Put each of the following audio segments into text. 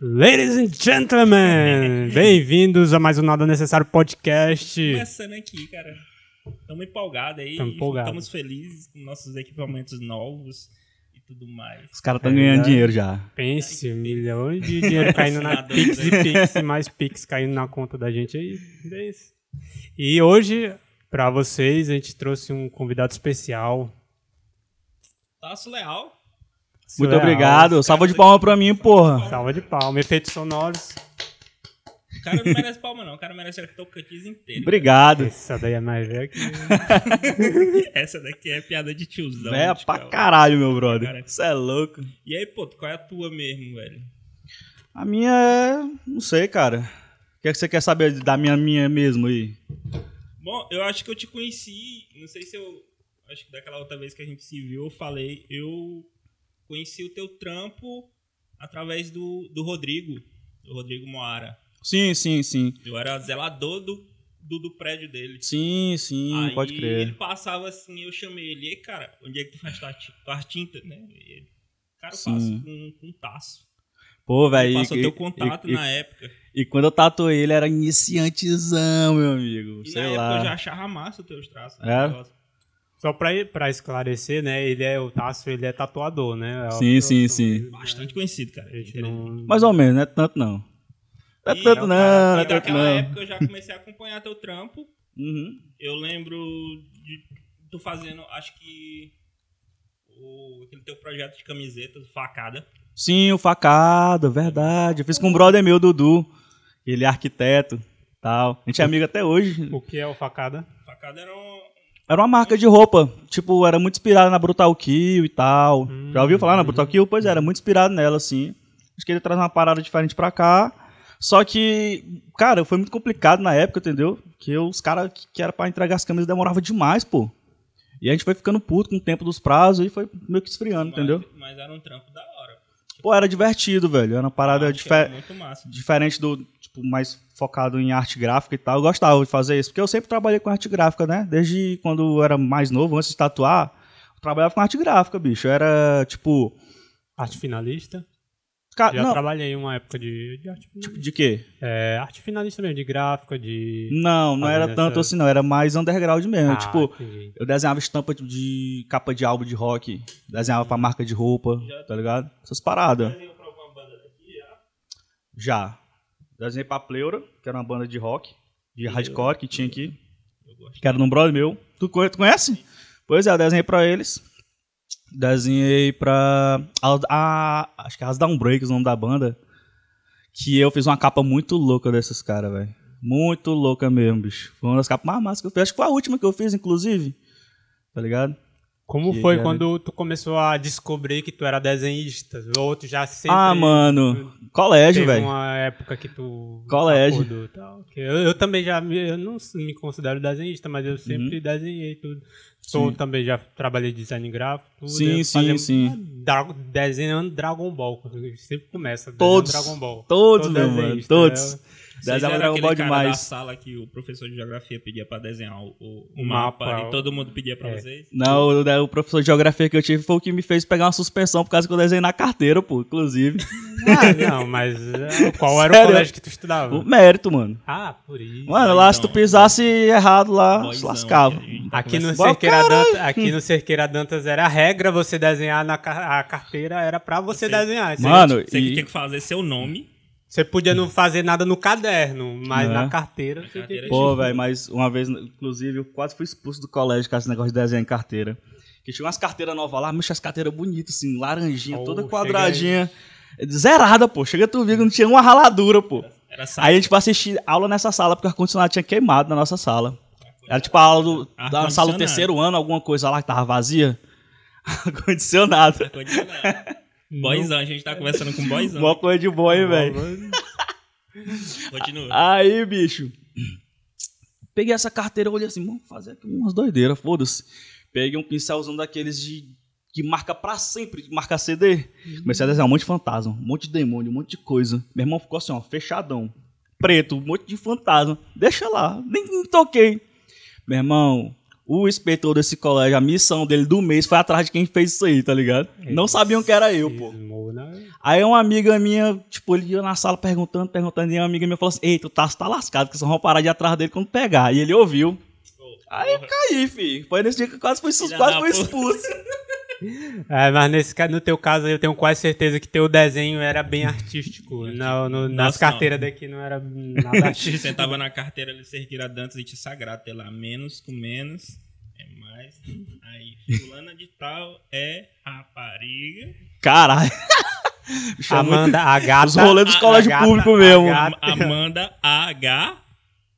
Ladies and gentlemen, bem-vindos a mais um Nada Necessário podcast. Começando aqui, cara. Estamos empolgados aí. Estamos felizes com nossos equipamentos novos tudo mais. Os caras estão É ganhando dinheiro já. Pense, milhões de dinheiro caindo na Pix e Pix, e mais Pix caindo na conta da gente aí. É isso. E hoje, pra vocês, a gente trouxe um convidado especial. Taço Leal. Muito Surreal. obrigado. Salva de palma pra mim, porra. Salva de palma, efeitos sonoros. O cara não merece palma, não. O cara merece a Tocantins inteiro. Obrigado. Essa daí é mais velha que. Essa daqui é piada de tiozão. É pra caralho, meu brother. Cara. Você é louco. E aí, pô, qual é a tua mesmo, velho? A minha é. Não sei, cara. O que, é que você quer saber da minha, minha mesmo aí? Bom, eu acho que eu te conheci. Não sei se eu. Acho que daquela outra vez que a gente se viu, eu falei. Eu conheci o teu trampo através do, do Rodrigo. Do Rodrigo Moara. Sim, sim, sim. Eu era zelador do, do, do prédio dele. Sim, sim, Aí pode crer. ele passava assim, eu chamei ele, e cara, onde é que tu faz tua, ti- tua tinta, né? E ele, cara, eu Sim. faço com, com taço. Pô, Ele velho. passou e- teu contato e, na época. e, e quando eu tatuei ele, era iniciantezão, meu amigo. E sei na lá. época eu já achava massa os teus traços. É? né, negócio. Só pra, pra esclarecer, né? Ele é o Tasso, ele é tatuador, né? É Sim, sim, sim. né? Bastante conhecido, cara. Não. Mais ou menos, não é tanto não. Não é tanto não, não é E tanto naquela não. época eu já comecei a acompanhar teu trampo. Uhum. Eu lembro de tu fazendo, acho que o, aquele teu projeto de camisetas, facada. Sim, o facada, verdade. Eu fiz com um brother meu, Dudu. Ele é arquiteto, tal. A gente é amigo até hoje. O que é o facada? Facada era um, Era uma marca de roupa, tipo, era muito inspirada na Brutal Kill e tal. Já ouviu falar na Brutal Kill? Pois é, era muito inspirado nela, assim. Acho que ele traz uma parada diferente pra cá. Só que, cara, foi muito complicado na época, entendeu? Que os caras que, que era pra entregar as camisas demorava demais, pô. E a gente foi ficando puto com o tempo dos prazos e foi meio que esfriando, mas, entendeu? mas era um trampo da hora. Pô, era divertido, velho. Era uma parada diferente do, tipo, mais focado em arte gráfica e tal, eu gostava de fazer isso, porque eu sempre trabalhei com arte gráfica, né? Desde quando eu era mais novo, antes de tatuar, eu trabalhava com arte gráfica, bicho. Eu era, tipo... Arte finalista. Ca... Já Não, trabalhei em uma época de, de arte finalista. tipo, de quê? É, arte finalista mesmo, de gráfica, de. Não, não era tanto assim, não. Era mais underground mesmo. Ah, tipo, entendi. eu desenhava estampa de- de capa de álbum de rock, desenhava pra marca de roupa, tá ligado? Essas paradas. Já. Desenhei pra Pleura, que era uma banda de rock, de hardcore que tinha aqui. Que era num brother meu. Tu tu conhece? Pois é, eu desenhei pra eles. Desenhei pra. A, a- acho que é as Downbreaks, o nome da banda. Que eu fiz uma capa muito louca desses caras, velho. Muito louca mesmo, bicho. Foi uma das capas mais massas que eu fiz. Acho que foi a última que eu fiz, inclusive. Tá ligado? Como Que foi era- quando tu começou a descobrir que tu era desenhista? Ou tu já sempre. ah, mano. Colégio, velho. uma época que tu. Colégio. acordou tal. Eu, eu também já. me- Eu não me considero desenhista, mas eu sempre Uhum. desenhei tudo. Sou Sim. também já trabalhei design gráfico. Sim, eu sim, sim. Dra- desenhando Dragon Ball. Sempre começa. Todos. Dragon Ball. Todos, Todo meu mano. desenhista, Todos. né? Desenhava Dragon aquele Ball cara da demais. sala que o professor de geografia pedia pra desenhar o, o- mapa, mapa, e todo mundo pedia pra é. vocês? Não, o, o professor de geografia que eu tive foi o que me fez pegar uma suspensão por causa que eu desenhei na carteira, pô, inclusive. Ah, não, mas é, qual era Sério? o colégio que tu estudava? o mérito, mano. Ah, por isso. Mano, lá se tu pisasse errado lá, se Boyzão, lascava. tá Aqui no, Cerqueira. Dantas, aqui no Cerqueira Dantas era a regra você desenhar na a carteira, era pra você Você- desenhar. Você, Mano, Você e- tinha que fazer seu nome. Você podia não fazer nada no caderno, mas É. na carteira você carteira que... Pô, velho, mas uma vez, inclusive, eu quase fui expulso do colégio com esse negócio de desenhar em carteira. Que tinha umas carteiras novas lá, mexe as carteiras bonitas, assim, laranjinha, Oh, toda quadradinha. Zerada, pô. Chega tu ver que não tinha uma raladura, pô. Era Aí a gente foi assistir aula nessa sala, porque o ar-condicionado tinha queimado na nossa sala. Era tipo a aula do, da sala do Ar-condicionado. terceiro ano, alguma coisa lá que tava vazia. Ar-condicionado. Boyzão, a gente tá conversando com boyzão. Uma coisa de boa, hein, velho. Continua. Aí, bicho. Peguei essa carteira, olhei assim, vamos fazer aqui umas doideiras, foda-se. Peguei um pincelzão daqueles de que marca pra sempre, marca CD. Comecei a desenhar um monte de fantasma, um monte de demônio, um monte de coisa. Meu irmão ficou assim, ó, fechadão. Preto, um monte de fantasma. Deixa lá, nem, nem toquei. Meu irmão, o inspetor desse colégio, a missão dele do mês foi atrás de quem fez isso aí, tá ligado? Não sabiam que era eu, pô. Né? Aí uma amiga minha, tipo, ele ia na sala perguntando, perguntando, e uma amiga minha falou assim: Ei, tu tá, tá lascado, que vocês vão parar de ir atrás dele quando pegar. E ele ouviu. Aí eu caí, filho. Foi nesse dia que eu quase fui, quase fui expulso. É, mas nesse, no teu caso eu tenho quase certeza que teu desenho era bem artístico. Não, no- nas Nossa, carteiras daqui não era nada artístico. Sentava na carteira ali, cerqueira dantas e te sagrado, sei lá, menos com menos é mais. Aí, fulana de tal é rapariga. Caralho. É muito- Amanda, a gata. Os rolês dos colégios públicos mesmo. Amanda H.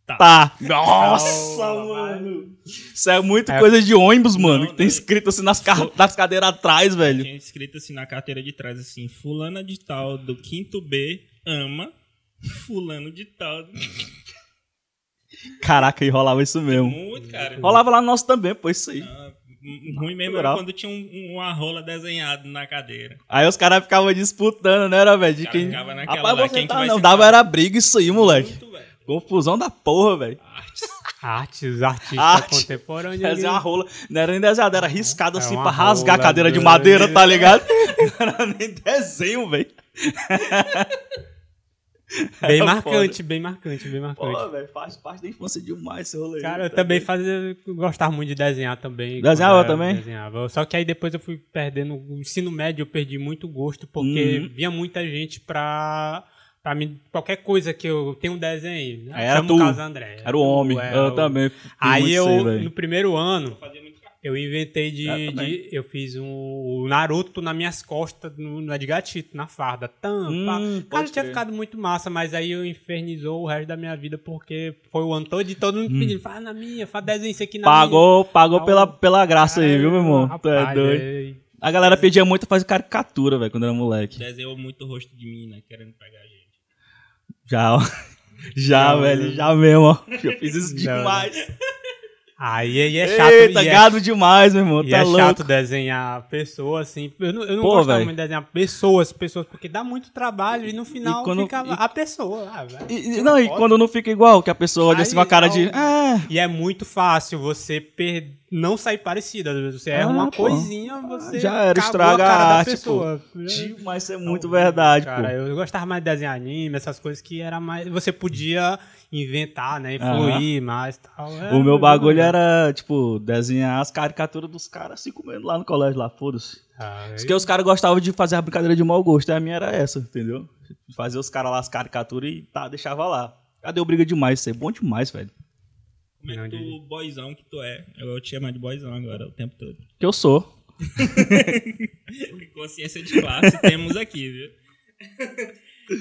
Tá. Nossa, Oh, mano. Isso é muito É. coisa de ônibus, mano. Não, que tem não. escrito assim nas, ca- nas cadeiras atrás, velho. Tinha escrito assim na carteira de trás assim: Fulana de tal do quinto B ama Fulano de tal. do- Caraca, e rolava isso mesmo. Muito, cara. Rolava lá no nosso também, pô, isso aí. Ah, Ruim mesmo era quando tinha um, um- uma rola desenhado na cadeira. Aí os caras ficavam disputando, né, era, velho? De quem. ficavam naquela Rapaz, lá, você quem que tá, vai não. Dava era briga isso aí, moleque. Muito, velho. Confusão da porra, velho. Artes, artistas Arte. Desenhar uma rola. Não era nem desenhado, era riscado assim É uma pra rasgar a cadeira de madeira, tá ligado? Não era nem desenho, velho. Bem É marcante, bem marcante, bem marcante. Pô, velho, faz parte da infância demais esse rolê. Cara, eu também fazia, gostava muito de desenhar também. Desenhava eu também? Desenhava. Só que aí depois eu fui perdendo, o ensino médio eu perdi muito gosto, porque Uhum. vinha muita gente pra, pra mim, qualquer coisa que eu tenho um desenho. né? Aí era Chama tu. André. Era o homem. é, eu o- também. Aí eu, no primeiro ano, eu inventei de, Eu também. de- Eu fiz um o Naruto nas minhas costas, no, no de gatito, na farda. Tam, Hum, Cara, tinha ficado muito massa, mas aí eu infernizou o resto da minha vida porque foi o ano todo e todo mundo pedindo, faz na minha, faz desenho isso aqui na minha. Hum. Pagou, pagou Tá pela, pela graça aí, viu, meu irmão? Tu é Rapaz, doido. é- A galera pedia muito fazer caricatura, velho, quando era moleque. Desenhou muito o rosto de mina, querendo pegar. Já, ó. Já, Não, velho, não. já mesmo, ó. Eu fiz isso Não, demais. Aí, aí é chato. Eita, e é- gado demais, meu irmão. E tá é louco. chato desenhar pessoas, assim. Eu não, eu não Pô, gostava velho. muito de desenhar pessoas, pessoas, porque dá muito trabalho e no final quando- fica e- a pessoa. Ah. E, e- não, e quando não fica igual, que a pessoa olha assim com a Aí, cara ao- de. Ah, E é muito fácil você per... não sair parecida. Às vezes Você erra Ah, uma pô. coisa, você. Já era, estraga a cara a da arte, pessoa. tio, mas isso é muito verdade, Cara, pô. eu gostava mais de desenhar anime, essas coisas que era mais. Você podia inventar, né? Influir mais e tal. É, O meu bagulho era, tipo, desenhar as caricaturas dos caras assim comendo lá no colégio, lá, foda-se. Ah, Porque os caras gostavam de fazer a brincadeira de mau gosto, e a minha era essa, entendeu? Fazer os caras lá as caricaturas e tá, deixava lá. Cadê o briga demais? Isso é bom demais, velho. Como é que tu, boyzão que tu é? Eu vou te chamar de boyzão agora o tempo todo. Que eu sou. Consciência de classe temos aqui, viu?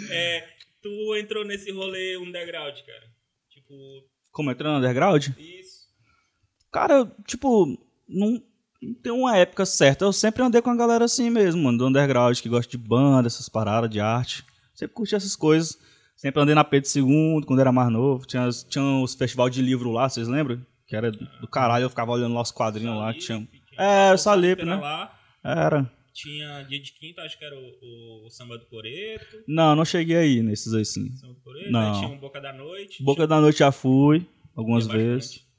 É, tu entrou nesse rolê underground, cara. Tipo, Como entrou no underground? isso. Cara, tipo, não, não tem uma época certa. Eu sempre andei com a galera assim mesmo, mano, do underground, que gosta de banda, essas paradas de arte. Sempre curti essas coisas. Sempre andei na Pedro II, quando era mais novo. Tinha, tinha os festival de livro lá, vocês lembram? Que era do caralho, eu ficava olhando lá os quadrinhos lá que tinha. É, o Salip, né? Lá, Era. tinha dia de quinta, acho que era o, o Samba do Coreto. Não, não cheguei aí nesses aí sim. Samba do Coreto. Não. Aí tinha um Boca da Noite. Boca da Noite já fui, algumas Ia vezes. bastante.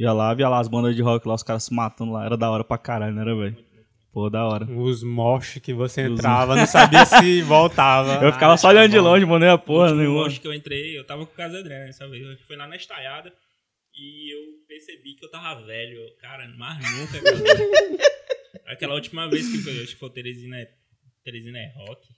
Ia lá, via lá as bandas de rock lá, os caras se matando lá. Era da hora pra caralho, não era, velho? Pô, da hora. Os mosh que você entrava, não sabia se voltava. Eu ficava só olhando de Ah, longe, mano, nem a O porra nenhuma. mosh que eu entrei, eu tava com o Casa André nessa vez. Eu fui lá na estaiada e eu percebi que eu tava velho. Cara, mais nunca. Aquela última vez que foi, acho que foi o Teresina, é- Teresina é rock.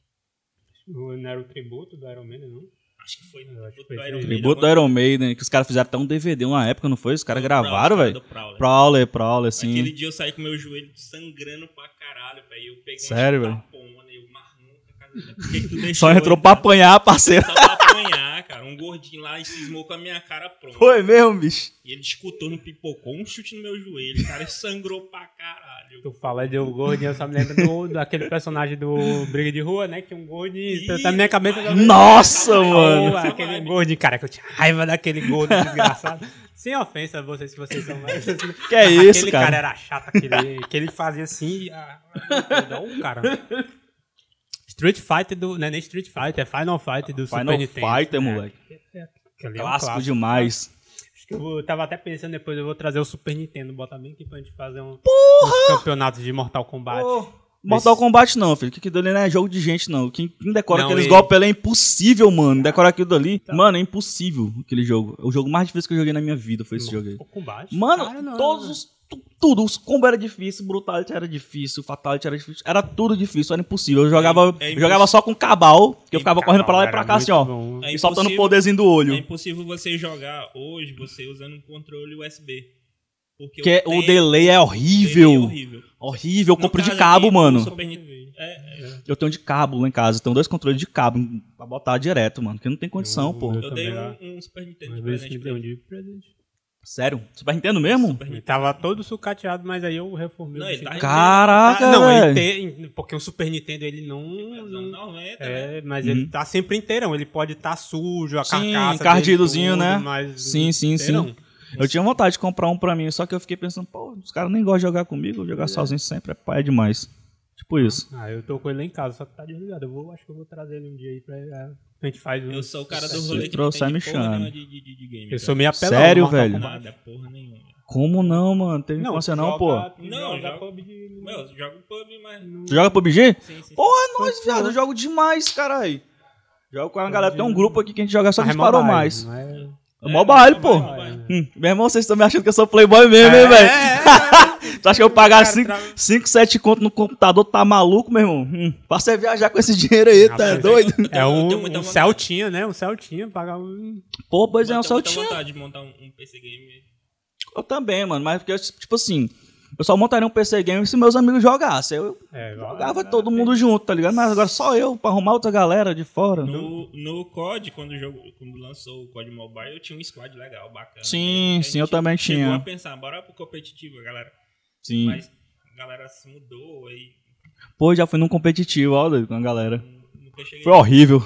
Não era o tributo do Iron Man, não? Acho que foi. Que Tributo do Iron. Maiden, Tributo do Iron Maiden, que os caras fizeram até um DVD uma época, não foi? Os caras gravaram, velho. Prowler. Prowler, Prowler, assim. Aquele dia eu saí com meu joelho sangrando pra caralho, velho. Eu peguei Sério, uma velho? tapona e eu, tu deixou Só entrou pra apanhar, parceiro. Só pra apanhar, cara. Um gordinho lá e cismou com a minha cara pronta. Foi mesmo, bicho. E ele escutou no pipocou um chute no meu joelho. Cara, sangrou pra caralho. Tu fala de um gordinho, eu só me lembro do, daquele personagem do Briga de Rua, né? Que um gordinho. Ih, na minha cabeça já Nossa, Oh, mano. aquele gordinho, cara, que eu tinha raiva daquele gordo desgraçado. Sem ofensa a vocês, se vocês são mais. Que é Aquele isso, cara? cara era chato, aquele, que ele fazia assim. Ah, não, cara. Street Fighter do. Não é nem Street Fighter, é Final Fight do Super Final Nintendo. Fighter, É, moleque. aquele é um Clássico demais. Acho que eu tava até pensando depois, eu vou trazer o Super Nintendo, botar bem aqui pra gente fazer um, uns campeonatos de Mortal Kombat. Mortal Kombat não, filho. Que aquilo ali não é jogo de gente, não. Quem, quem decora Não, aqueles e- golpes ali é impossível, mano. Decorar aquilo dali. Mano, é impossível aquele jogo. O jogo mais difícil que eu joguei na minha vida foi esse jogo aí. Mortal Kombat? Mano, Cara, todos os. Tu- Tudo, os combos era difícil, Brutality era difícil, Fatality era difícil, era tudo difícil, era impossível. Eu jogava, é eu jogava só com cabal, que eu É ficava correndo pra lá e pra cá, assim, ó. É E soltando o poderzinho do É olho. impossível você jogar hoje você usando um controle USB. Porque Que é- o tempo delay é dele horrível. é horrível. Horrível, eu compro de cabo, aqui, mano. o é, é. Eu tenho de cabo lá em casa, tenho dois controles de cabo pra botar direto, mano, porque não tem condição, Eu- pô. eu- Eu dei um, um Super Nintendo de presente ele. Sério? Super Nintendo mesmo? Super Ele Nintendo. tava todo sucateado, mas aí eu reformei. Não, o ele tá Caraca, Ah, não, ele tem, porque o Super Nintendo ele não, anos não 90, né? é, mas ele tá sempre inteirão. Ele pode estar sujo, a Uhum. Sim, carcaça encardidozinho, né? Sim, sim, sim. inteirão. Eu tinha vontade de comprar um pra mim, só que eu fiquei pensando, pô, os caras nem gostam de jogar comigo, jogar sozinho sempre é pai é demais. Tipo isso. Ah, eu tô com ele lá em casa, só que tá desligado. Eu vou, acho que eu vou trazer ele um dia aí pra é, a gente faz um. Eu sou o cara do rolê que trouxer, não me tem porra nenhuma de, de, de, game. Eu cara. sou meio apelão. Sério, velho? Nada, porra nenhuma. Como não, mano? Teve infância não, joga- pô. Não, joga PUBG. Meu, eu jogo pub, mas... Tu joga PUBG? Sim, sim. Porra, é nóis, viado. Eu jogo demais, caralho. Jogo com a galera. Tem um grupo aqui que a gente joga só que gente é mais. não é- É mobile, pô. mobile. Hum, meu irmão, vocês estão me achando que eu sou playboy mesmo, hein, velho? tu acha que eu pagar Cara, 5, 7 conto no computador, tá maluco, meu irmão? Hum, pra você viajar com esse dinheiro aí, tá Rapaz, doido? Eu É eu um, um. Celtinha, né? Um Celtinha, pagar um... Pô, pois é, Eu um Celtinha. vontade de montar um, um PC game. Eu também, mano, mas porque, tipo assim, eu só montaria um PC game se meus amigos jogassem. Eu É, jogava todo mundo junto, tá ligado? Mas agora só eu, pra arrumar outra galera de fora. No, no COD, quando, o jogo, quando lançou o COD Mobile, eu tinha um squad legal, bacana. Sim, a sim, eu também chegou tinha. a pensar, bora pro competitivo, galera. Sim. Mas a galera se mudou e Pô, já fui num competitivo, ó, doido, com a galera. nunca cheguei. Foi horrível.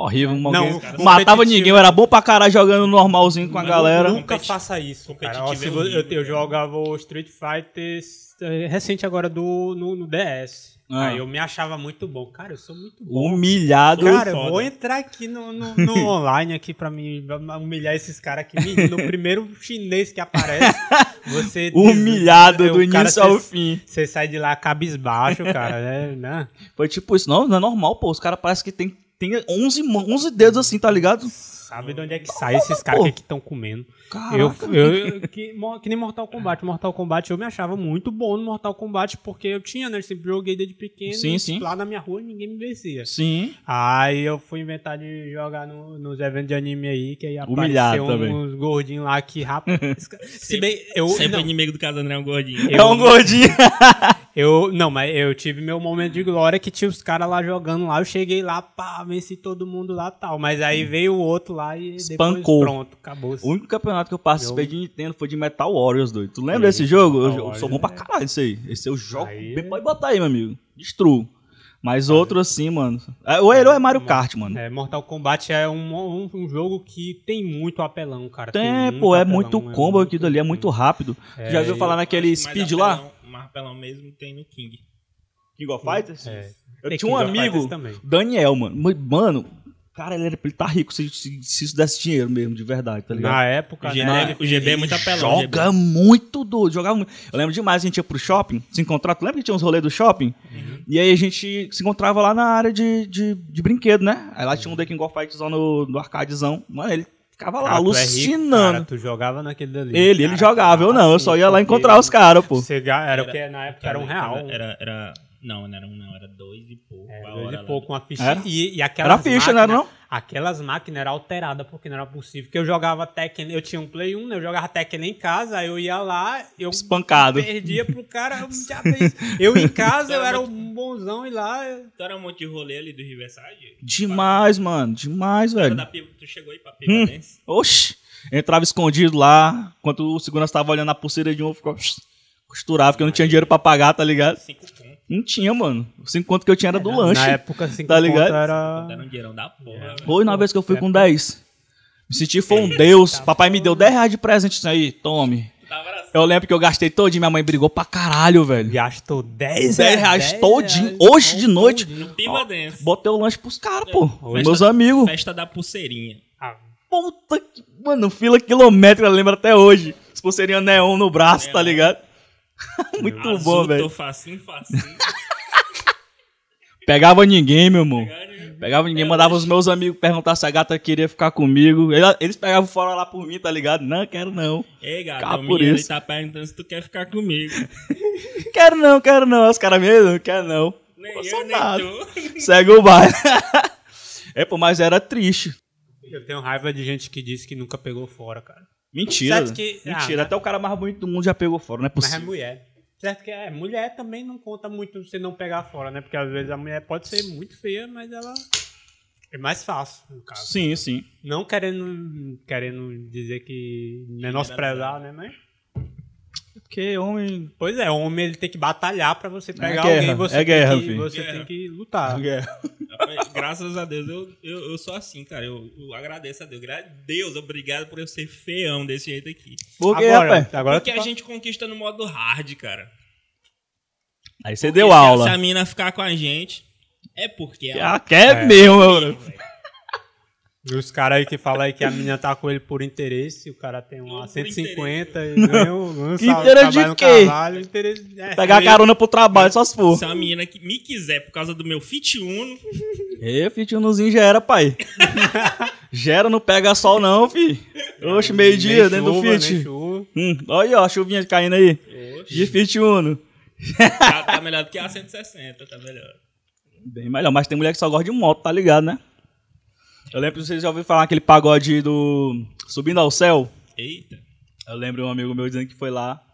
Horrível, Não, alguém- o matava ninguém, eu era bom pra caralho jogando normalzinho com a galera. Nunca faça isso, cara. Ó, competitivo se é eu, eu jogava o Street Fighter eh, recente agora do, no, no DS. Ah. Aí eu me achava muito bom. Cara, eu sou muito bom. Humilhado. Cara, eu vou entrar aqui no, no, no online aqui pra me humilhar esses caras aqui. Menino, no primeiro chinês que aparece, você... Humilhado diz- do o cara, início ao cê- fim. Você sai de lá cabisbaixo, cara, né? né? Foi tipo isso. Não, não é normal, pô. Os caras parecem que tem, tem 11, mão- 11 dedos assim, tá ligado? Sabe de onde é que sai esses caras que estão comendo? Caraca. Eu, eu- que, que nem Mortal Kombat. Mortal Kombat eu me achava muito bom no Mortal Kombat porque eu tinha, né? Eu sempre joguei desde pequeno. Sim, sim. Lá na minha rua ninguém me vencia. Sim. Aí eu fui inventar de jogar no- nos eventos de anime aí, que aí apareceu também. uns gordinhos lá que rapaz. Se bem, eu. Sempre não, inimigo do Caso André é um gordinho. É um gordinho. eu. Não, mas eu tive meu momento de glória que tinha os caras lá jogando lá. Eu cheguei lá, pá, venci todo mundo lá tal. Mas aí veio o outro lá e Espancou. depois pronto, acabou. O único campeonato que eu participei Eu- de Nintendo foi de Metal Warriors, doido. Tu lembra desse jogo? Eu, Metal eu sou bom pra Warriors, caralho isso aí. Esse eu jogo. Aí é- Pode botar aí, meu amigo. Destruo. Mas outro assim, mano. É, O herói é Mario Kart, mano. É, Mortal Kombat é um, um, um jogo que tem muito apelão, cara. Tem, muito pô, é apelão, muito combo aquilo ali, é muito rápido. Tu já viu falar naquele speed lá? Mais apelão mesmo tem no King. King of Fighters? É. Eu Tem tinha um King of amigo. Daniel, mano. Mano, cara, ele, era, ele tá rico se, se, se isso desse dinheiro mesmo, de verdade, tá ligado? Na época, O GB, né? o GB é muito apelão. Joga muito doido, jogava muito. Eu lembro demais, a gente ia pro shopping, se encontrar. Tu lembra que tinha uns rolês do shopping? Uhum. E aí a gente se encontrava lá na área de, de, de brinquedo, né? Aí lá tinha um The King of Fighters lá no, no arcadezão. Mano, ele ficava lá Cara, tu é rico, alucinando. cara, tu jogava naquele dali. ele, ele Cara, jogava, eu não. Eu assim, só ia lá encontrar os caras, pô. você ga- Era o que na época era um real. Era, era, não, não era um não, era dois e pouco. É, a dois hora e pouco, uma ficha. Era? E, e aquelas Era ficha, não era não? Aquelas máquinas eram alteradas, porque não era possível. Porque eu jogava Tekken, eu tinha um Play 1, né? Eu jogava Tekken em casa, aí eu ia lá, eu Espancado. perdia pro cara. Eu, já fez- eu em casa, eu era um bonzão e lá. eu- Tu era um monte de rolê ali do Riverside? Demais, mano. Demais, velho. da pipa, tu chegou aí pra pipa Hum. Oxi. Entrava escondido lá, enquanto o segurança tava olhando a pulseira de um, ficou costurava, porque eu não tinha dinheiro pra pagar, tá ligado? Cinco pontos. Não tinha, mano. Os cinco conto que eu tinha era do lanche. Na época, assim, Tá ligado? era. Deram um dinheirão da porra. velho. Foi na vez que eu fui com 10. Me senti foi um deus. Papai me deu 10 reais de presente isso aí. Tome. Assim. Eu lembro que eu gastei todinho. Minha mãe brigou pra caralho, velho. Gastou 10 10 reais todinho. Hoje de noite. Dance. Botei o lanche pros caras, pô. Festa Meus amigos. Festa da pulseirinha. Ah, Puta que. Mano, fila quilométrica, eu lembro até hoje. As pulseirinhas neon no braço, tá Neon. ligado? Muito Azul, bom, velho. Tô facinho, facinho. Pegava ninguém, meu irmão. Pegava ninguém, É, mandava os meus amigos perguntar se a gata queria ficar comigo. Eles pegavam fora lá por mim, tá ligado? Não, quero não. Ei, o por menino isso. tá perguntando se tu quer ficar comigo. Quero não, quero não. Os caras mesmo, quero não. Nem Não eu, sou nem nada. tu. Segue o baile. é, pô, mas era triste. eu tenho raiva de gente que disse que nunca pegou fora, cara. Mentira. Certo que- Mentira. ah, Até o cara mais bonito do mundo já pegou fora, não é Mas é possível. mulher. Certo que é, mulher também não conta muito você não pegar fora, né? Porque às vezes a mulher pode ser muito feia, mas ela é mais fácil, no caso. Sim, sim. Não querendo, querendo dizer que menosprezar, né? Mas, Porque homem. pois é, o homem ele tem que batalhar pra você pegar guerra, alguém, você, é guerra, tem, que, filho. você Guerra. tem que lutar. Rapaz, Graças a Deus, eu, eu, eu sou assim, cara. Eu, eu agradeço a Deus. Gra Deus, obrigado por eu ser feião desse jeito aqui. Por quê, Agora, rapaz? agora Porque a fa- gente conquista no modo hard, cara. Aí você Porque deu se a- aula. Se a mina ficar com a gente, é porque ela Ah, quer É. mesmo, meu. E os caras aí que falam aí que a menina tá com ele por interesse, o cara tem uma Por 150 e ganha um ganha um Que interesse de quê? cavalo, interesse, é, Pegar foi- carona pro trabalho, só se for. Se a menina que me quiser por causa do meu Fit Uno, E, Fitunozinho já era, pai. Gera, não pega sol não, fi. Oxe, meio-dia nem dentro do chuva, nem Fit. Hum, olha aí, ó, a chuvinha caindo aí. oxe, De Fit Uno. tá, tá melhor do que a 160, tá melhor. Bem melhor, mas tem mulher que só gosta de moto, tá ligado, né? Eu lembro que vocês já ouviram falar aquele pagode do Subindo ao Céu. Eita. Eu lembro um amigo meu dizendo que foi lá.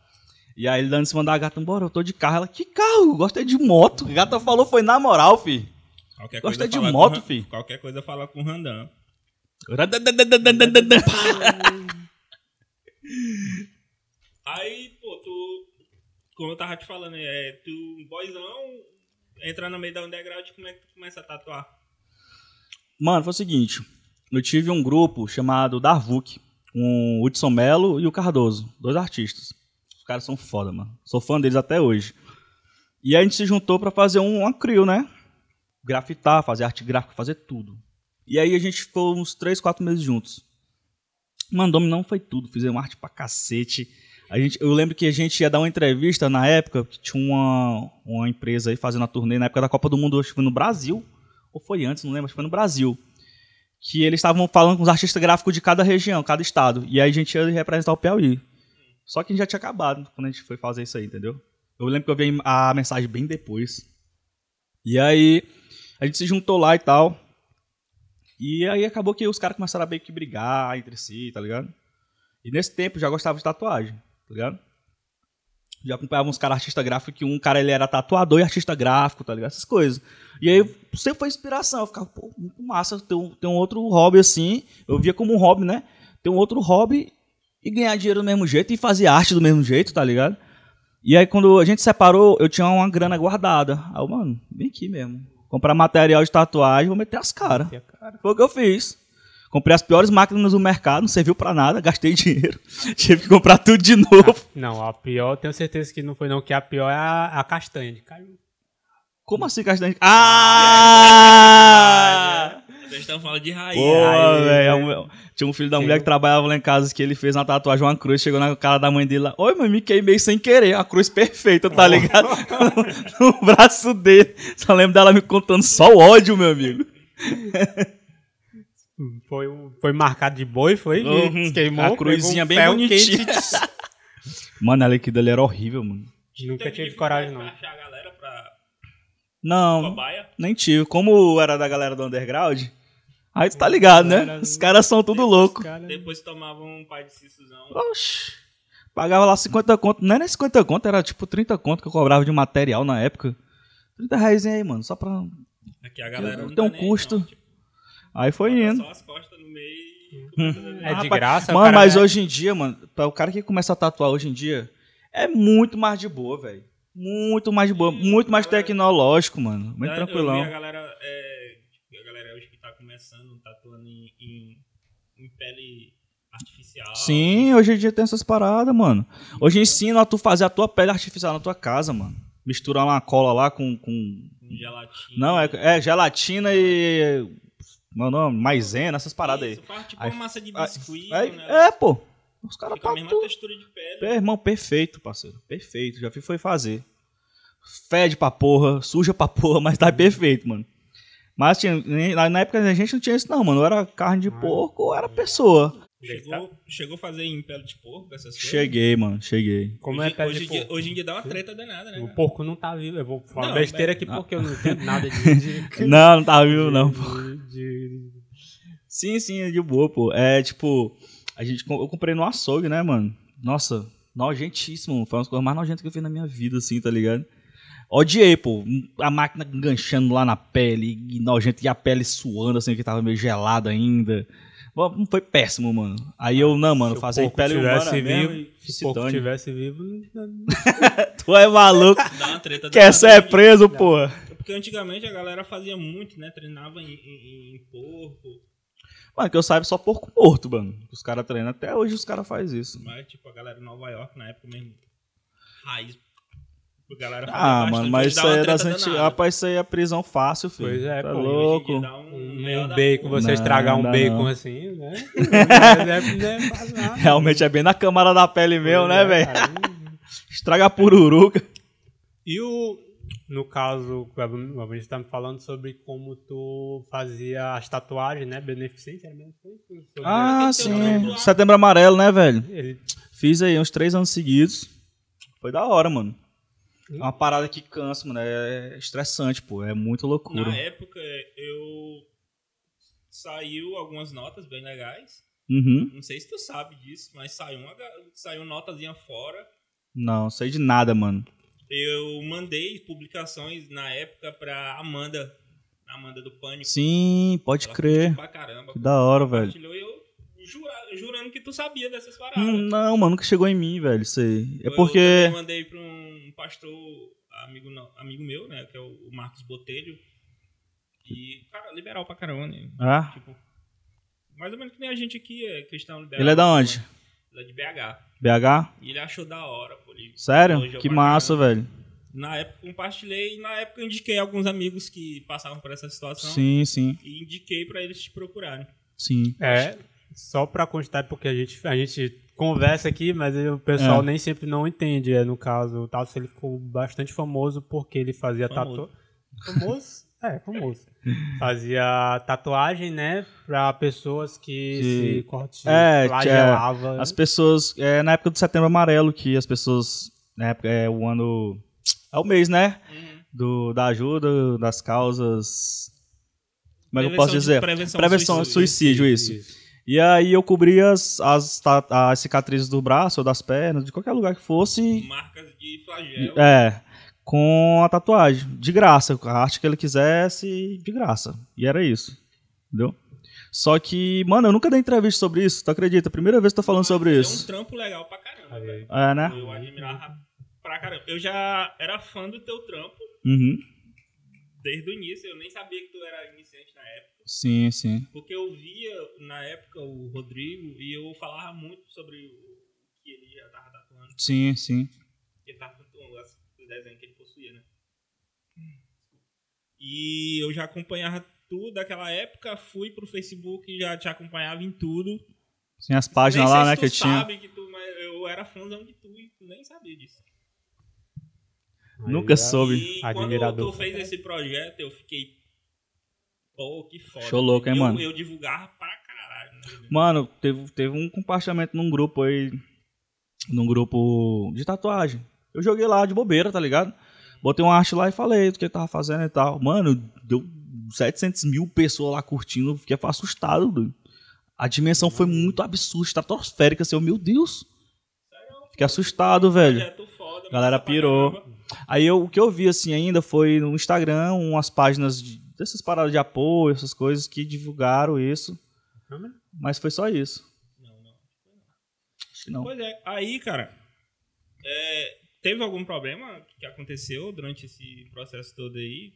E aí ele dando em cima da gata, bora, eu tô de carro. Ela, que carro? Gostei de moto. A gata falou, foi na moral, fi. Qualquer Gosta de moto, com, fi? Qualquer coisa fala com o Randan. Aí, pô, tu. Como eu tava te falando, é. Tu, boyzão, entrar no meio da underground, como é que tu começa a tatuar? Mano, foi o seguinte. Eu tive um grupo chamado Darvuk, com o Hudson Melo e o Cardoso, dois artistas. Os caras são foda, mano. Sou fã deles até hoje. E a gente se juntou pra fazer um, uma né? Grafitar, fazer arte gráfica, fazer tudo. E aí a gente ficou uns 3, 4 meses juntos. Mandou-me não foi tudo, fizemos arte pra cacete. A gente, eu lembro que a gente ia dar uma entrevista na época, que tinha uma, uma empresa aí fazendo a turnê na época da Copa do Mundo, acho que foi no Brasil. Ou foi antes, não lembro, acho que foi no Brasil. Que eles estavam falando com os artistas gráficos de cada região, cada estado. E aí a gente ia representar o Piauí. Só que já tinha acabado quando a gente foi fazer isso aí, entendeu? Eu lembro que eu vi a mensagem bem depois. E aí a gente se juntou lá e tal. E aí acabou que os caras começaram a meio que brigar entre si, tá ligado? E nesse tempo já gostava de tatuagem, tá ligado? Já acompanhava uns caras artista gráfico que um cara ele era tatuador e artista gráfico, tá ligado? Essas coisas. E aí sempre foi inspiração. Eu ficava, pô, muito massa ter um, ter um outro hobby assim. Eu via como um hobby, né? Ter um outro hobby e ganhar dinheiro do mesmo jeito e fazer arte do mesmo jeito, tá ligado? E aí quando a gente separou, eu tinha uma grana guardada. Aí eu, mano, vem aqui mesmo. Comprar material de tatuagem, vou meter as caras. Cara- Foi o que eu fiz. Comprei as piores máquinas do mercado, não serviu pra nada, gastei dinheiro. Tive que comprar tudo de novo. Não, a pior, tenho certeza que não foi não, que a pior é a, a castanha de caju. Como assim, castanha? Ah! Vocês estão falando de raiz. Pô, velho. a mulher- Tinha um filho da mulher que trabalhava lá em casa que ele fez uma tatuagem, uma cruz, chegou na cara da mãe dele lá. Oi, mãe, me queimei sem querer. A cruz perfeita, tá ligado? no braço dele. Só lembro dela me contando só o ódio, meu amigo. Foi, foi marcado de boi, foi? Uhum. Queimou. A cruzinha um bem bonitinha. quente. Mano, ela aqui dele era horrível, mano. Nunca tive coragem, não. Pra achar a galera pra Não, cobaia. nem tive. Como era da galera do underground, aí tu tá ligado, né? Os caras são tudo louco. Depois tomavam um pai de cissuzão. Oxi. Pagava lá 50 conto. Não era 50 conto, era tipo 30 conto que eu cobrava de material na época. 30 reais aí, mano. Só pra. Aqui a galera não Tem um nem custo. não, tipo, Aí foi indo. Só as costas no meio e... é de graça. Mano, mas é- hoje em dia, mano, para o cara que começa a tatuar hoje em dia, é muito mais de boa, velho. Muito mais boa. Muito mais tecnológico, mano. Muito Eu vi a tranquilão. galera, é, a galera hoje que tá começando, tatuando em, em, em pele artificial. Sim, hoje em dia tem essas paradas, mano. Hoje ensina a tu fazer a tua pele artificial na tua casa, mano. Misturar uma cola lá com. com... Com gelatina. Não, é, é gelatina e. Mano, maisena, essas paradas Isso, aí. faz tipo Aí- uma massa de biscuit, Aí- né? é, pô. Os caras Fica a mesma tudo. textura de pele. Pé, irmão, perfeito, parceiro. Perfeito. Já fui foi fazer. Fede pra porra, suja pra porra, mas tá perfeito, mano. Mas tinha, na época a gente não tinha isso, não, mano. Ou era carne de porco ou era pessoa. Chegou, chegou a fazer em pele de porco, essas coisas? Cheguei, mano, cheguei. Como hoje, é pele hoje, de em dia, porco? hoje em dia dá uma treta danada, né? O cara? porco não tá vivo. Eu vou falar Não, besteira mas- aqui porque eu não entendo nada de. de- Não, não tá vivo, não, pô. de- de- Sim, sim, é de boa, pô. É tipo, a gente, eu comprei no açougue, né, mano? Nossa, nojentíssimo. Foi uma das coisas mais nojentas que eu fiz na minha vida, assim, tá ligado? Odiei, pô. A máquina enganchando lá na pele, e nojento, e a pele suando, assim, que tava meio gelada ainda. Bom, Foi péssimo, mano. Aí eu, não, mano, fazer pele humana mesmo vivo, e se o porco tivesse vivo, Tu é maluco, Dá uma treta quer ser preso, porra. Porque antigamente a galera fazia muito, né? Treinava em, em- em porco. Mano, que eu saiba só porco morto, mano. Os caras treinam. Até hoje os caras fazem isso. Mas, tipo, a galera em Nova York, na época mesmo, raiz. A galera Ah, bastante, mano, mas isso aí é das antigas. Rapaz, isso aí é prisão fácil, filho. Pois é, tá pô. Louco. um, um bacon, você Não, estragar um não dá bacon não. assim, né? Realmente é bem na câmara da pele meu, Pois né, é, velho? Estraga a pururuca. E o, no caso, a gente tá me falando sobre como tu fazia as tatuagens, né? Beneficente, era beneficente? Ah, sim. Setembro amarelo, né, velho? Ele, Fiz aí uns três anos seguidos. Foi da hora, mano. É uma parada que cansa, mano. É estressante, pô. É muita loucura. Na época, eu... Saiu algumas notas bem legais. Uhum. Não sei se tu sabe disso, mas saiu uma saiu notazinha fora. Não, sei de nada, mano. Eu mandei publicações na época pra Amanda, Amanda do Pânico. Sim, pode Ela crer. Pra caramba. Que da hora, velho. E eu jura- jurando que tu sabia dessas paradas. Hum, não, mano, nunca chegou em mim, velho. Isso aí. É Eu porque. também mandei pra um pastor amigo, amigo meu, né? Que é o Marcos Botelho. E, cara, liberal pra caramba, né? Ah, Tipo, mais ou menos que nem a gente aqui, é cristão liberal. ele é da onde? Ele é de BH. BH? E ele achou da hora, pô. Ele Sério? Que massa, velho. Na época compartilhei, e na época eu indiquei alguns amigos que passavam por essa situação. Sim, sim, E indiquei pra eles te procurarem. sim. é, só pra constar, porque a gente, a gente conversa aqui, mas o pessoal É. nem sempre não entende. É, no caso, o Tasso ele ficou bastante famoso porque ele fazia Famoso. tatuagem. Famoso? É, famoso. Fazia tatuagem, né? Pra pessoas que Que- se corte, É, flagelava. As pessoas. É na época do setembro amarelo que as pessoas. Na época é o ano. É o mês, né? Do, da ajuda, das causas. Como é que eu posso de- dizer? prevenção Prevenção ao suicídio. suicídio, isso. E aí eu cobria as, as, as cicatrizes do braço ou das pernas, de qualquer lugar que fosse. Marcas de flagelo. É, com a tatuagem. De graça. A arte que ele quisesse, de graça. E era isso. Entendeu? Só que, mano, eu nunca dei entrevista sobre isso, tu acredita? Primeira vez que tô falando sobre É um isso. trampo legal pra caramba, velho. É, né? Eu admirava pra caramba. Eu já era fã do teu trampo Uhum. desde o início. Eu nem sabia que tu era iniciante na época. Sim, sim. Porque eu via, na época, o Rodrigo e eu falava muito sobre o que ele já tava tatuando. Sim, sim. Ele tava tatuando as- os desenhos que ele possuía, né? E eu já acompanhava tudo daquela época. Fui pro Facebook e já te acompanhava em tudo. Tem as páginas lá, se né, tu que eu tinha. sabe que tu, mas eu era fãzão de tu e tu nem sabia disso. aí Nunca soube. E quando Admirador. tu fez esse projeto, eu fiquei. Pô, que foda. Show louco, hein, eu, mano? Eu divulgava pra caralho. Né? Mano, teve, teve um compartilhamento num grupo aí. Num grupo de tatuagem. Eu joguei lá de bobeira, tá ligado? Botei uma arte lá e falei do que eu tava fazendo e tal. Mano, deu 700 mil pessoas lá curtindo. Fiquei assustado, doido. A dimensão foi muito absurda, estratosférica, assim. eu, Meu Deus. Fiquei assustado, velho. Projeto foda, Galera pra pirou. Aí eu, o que eu vi assim ainda foi no Instagram, umas páginas de- dessas paradas de apoio, essas coisas que divulgaram isso. Mas foi só isso. Não, não. Acho que não. Pois é, aí, cara, é, teve algum problema que aconteceu durante esse processo todo aí?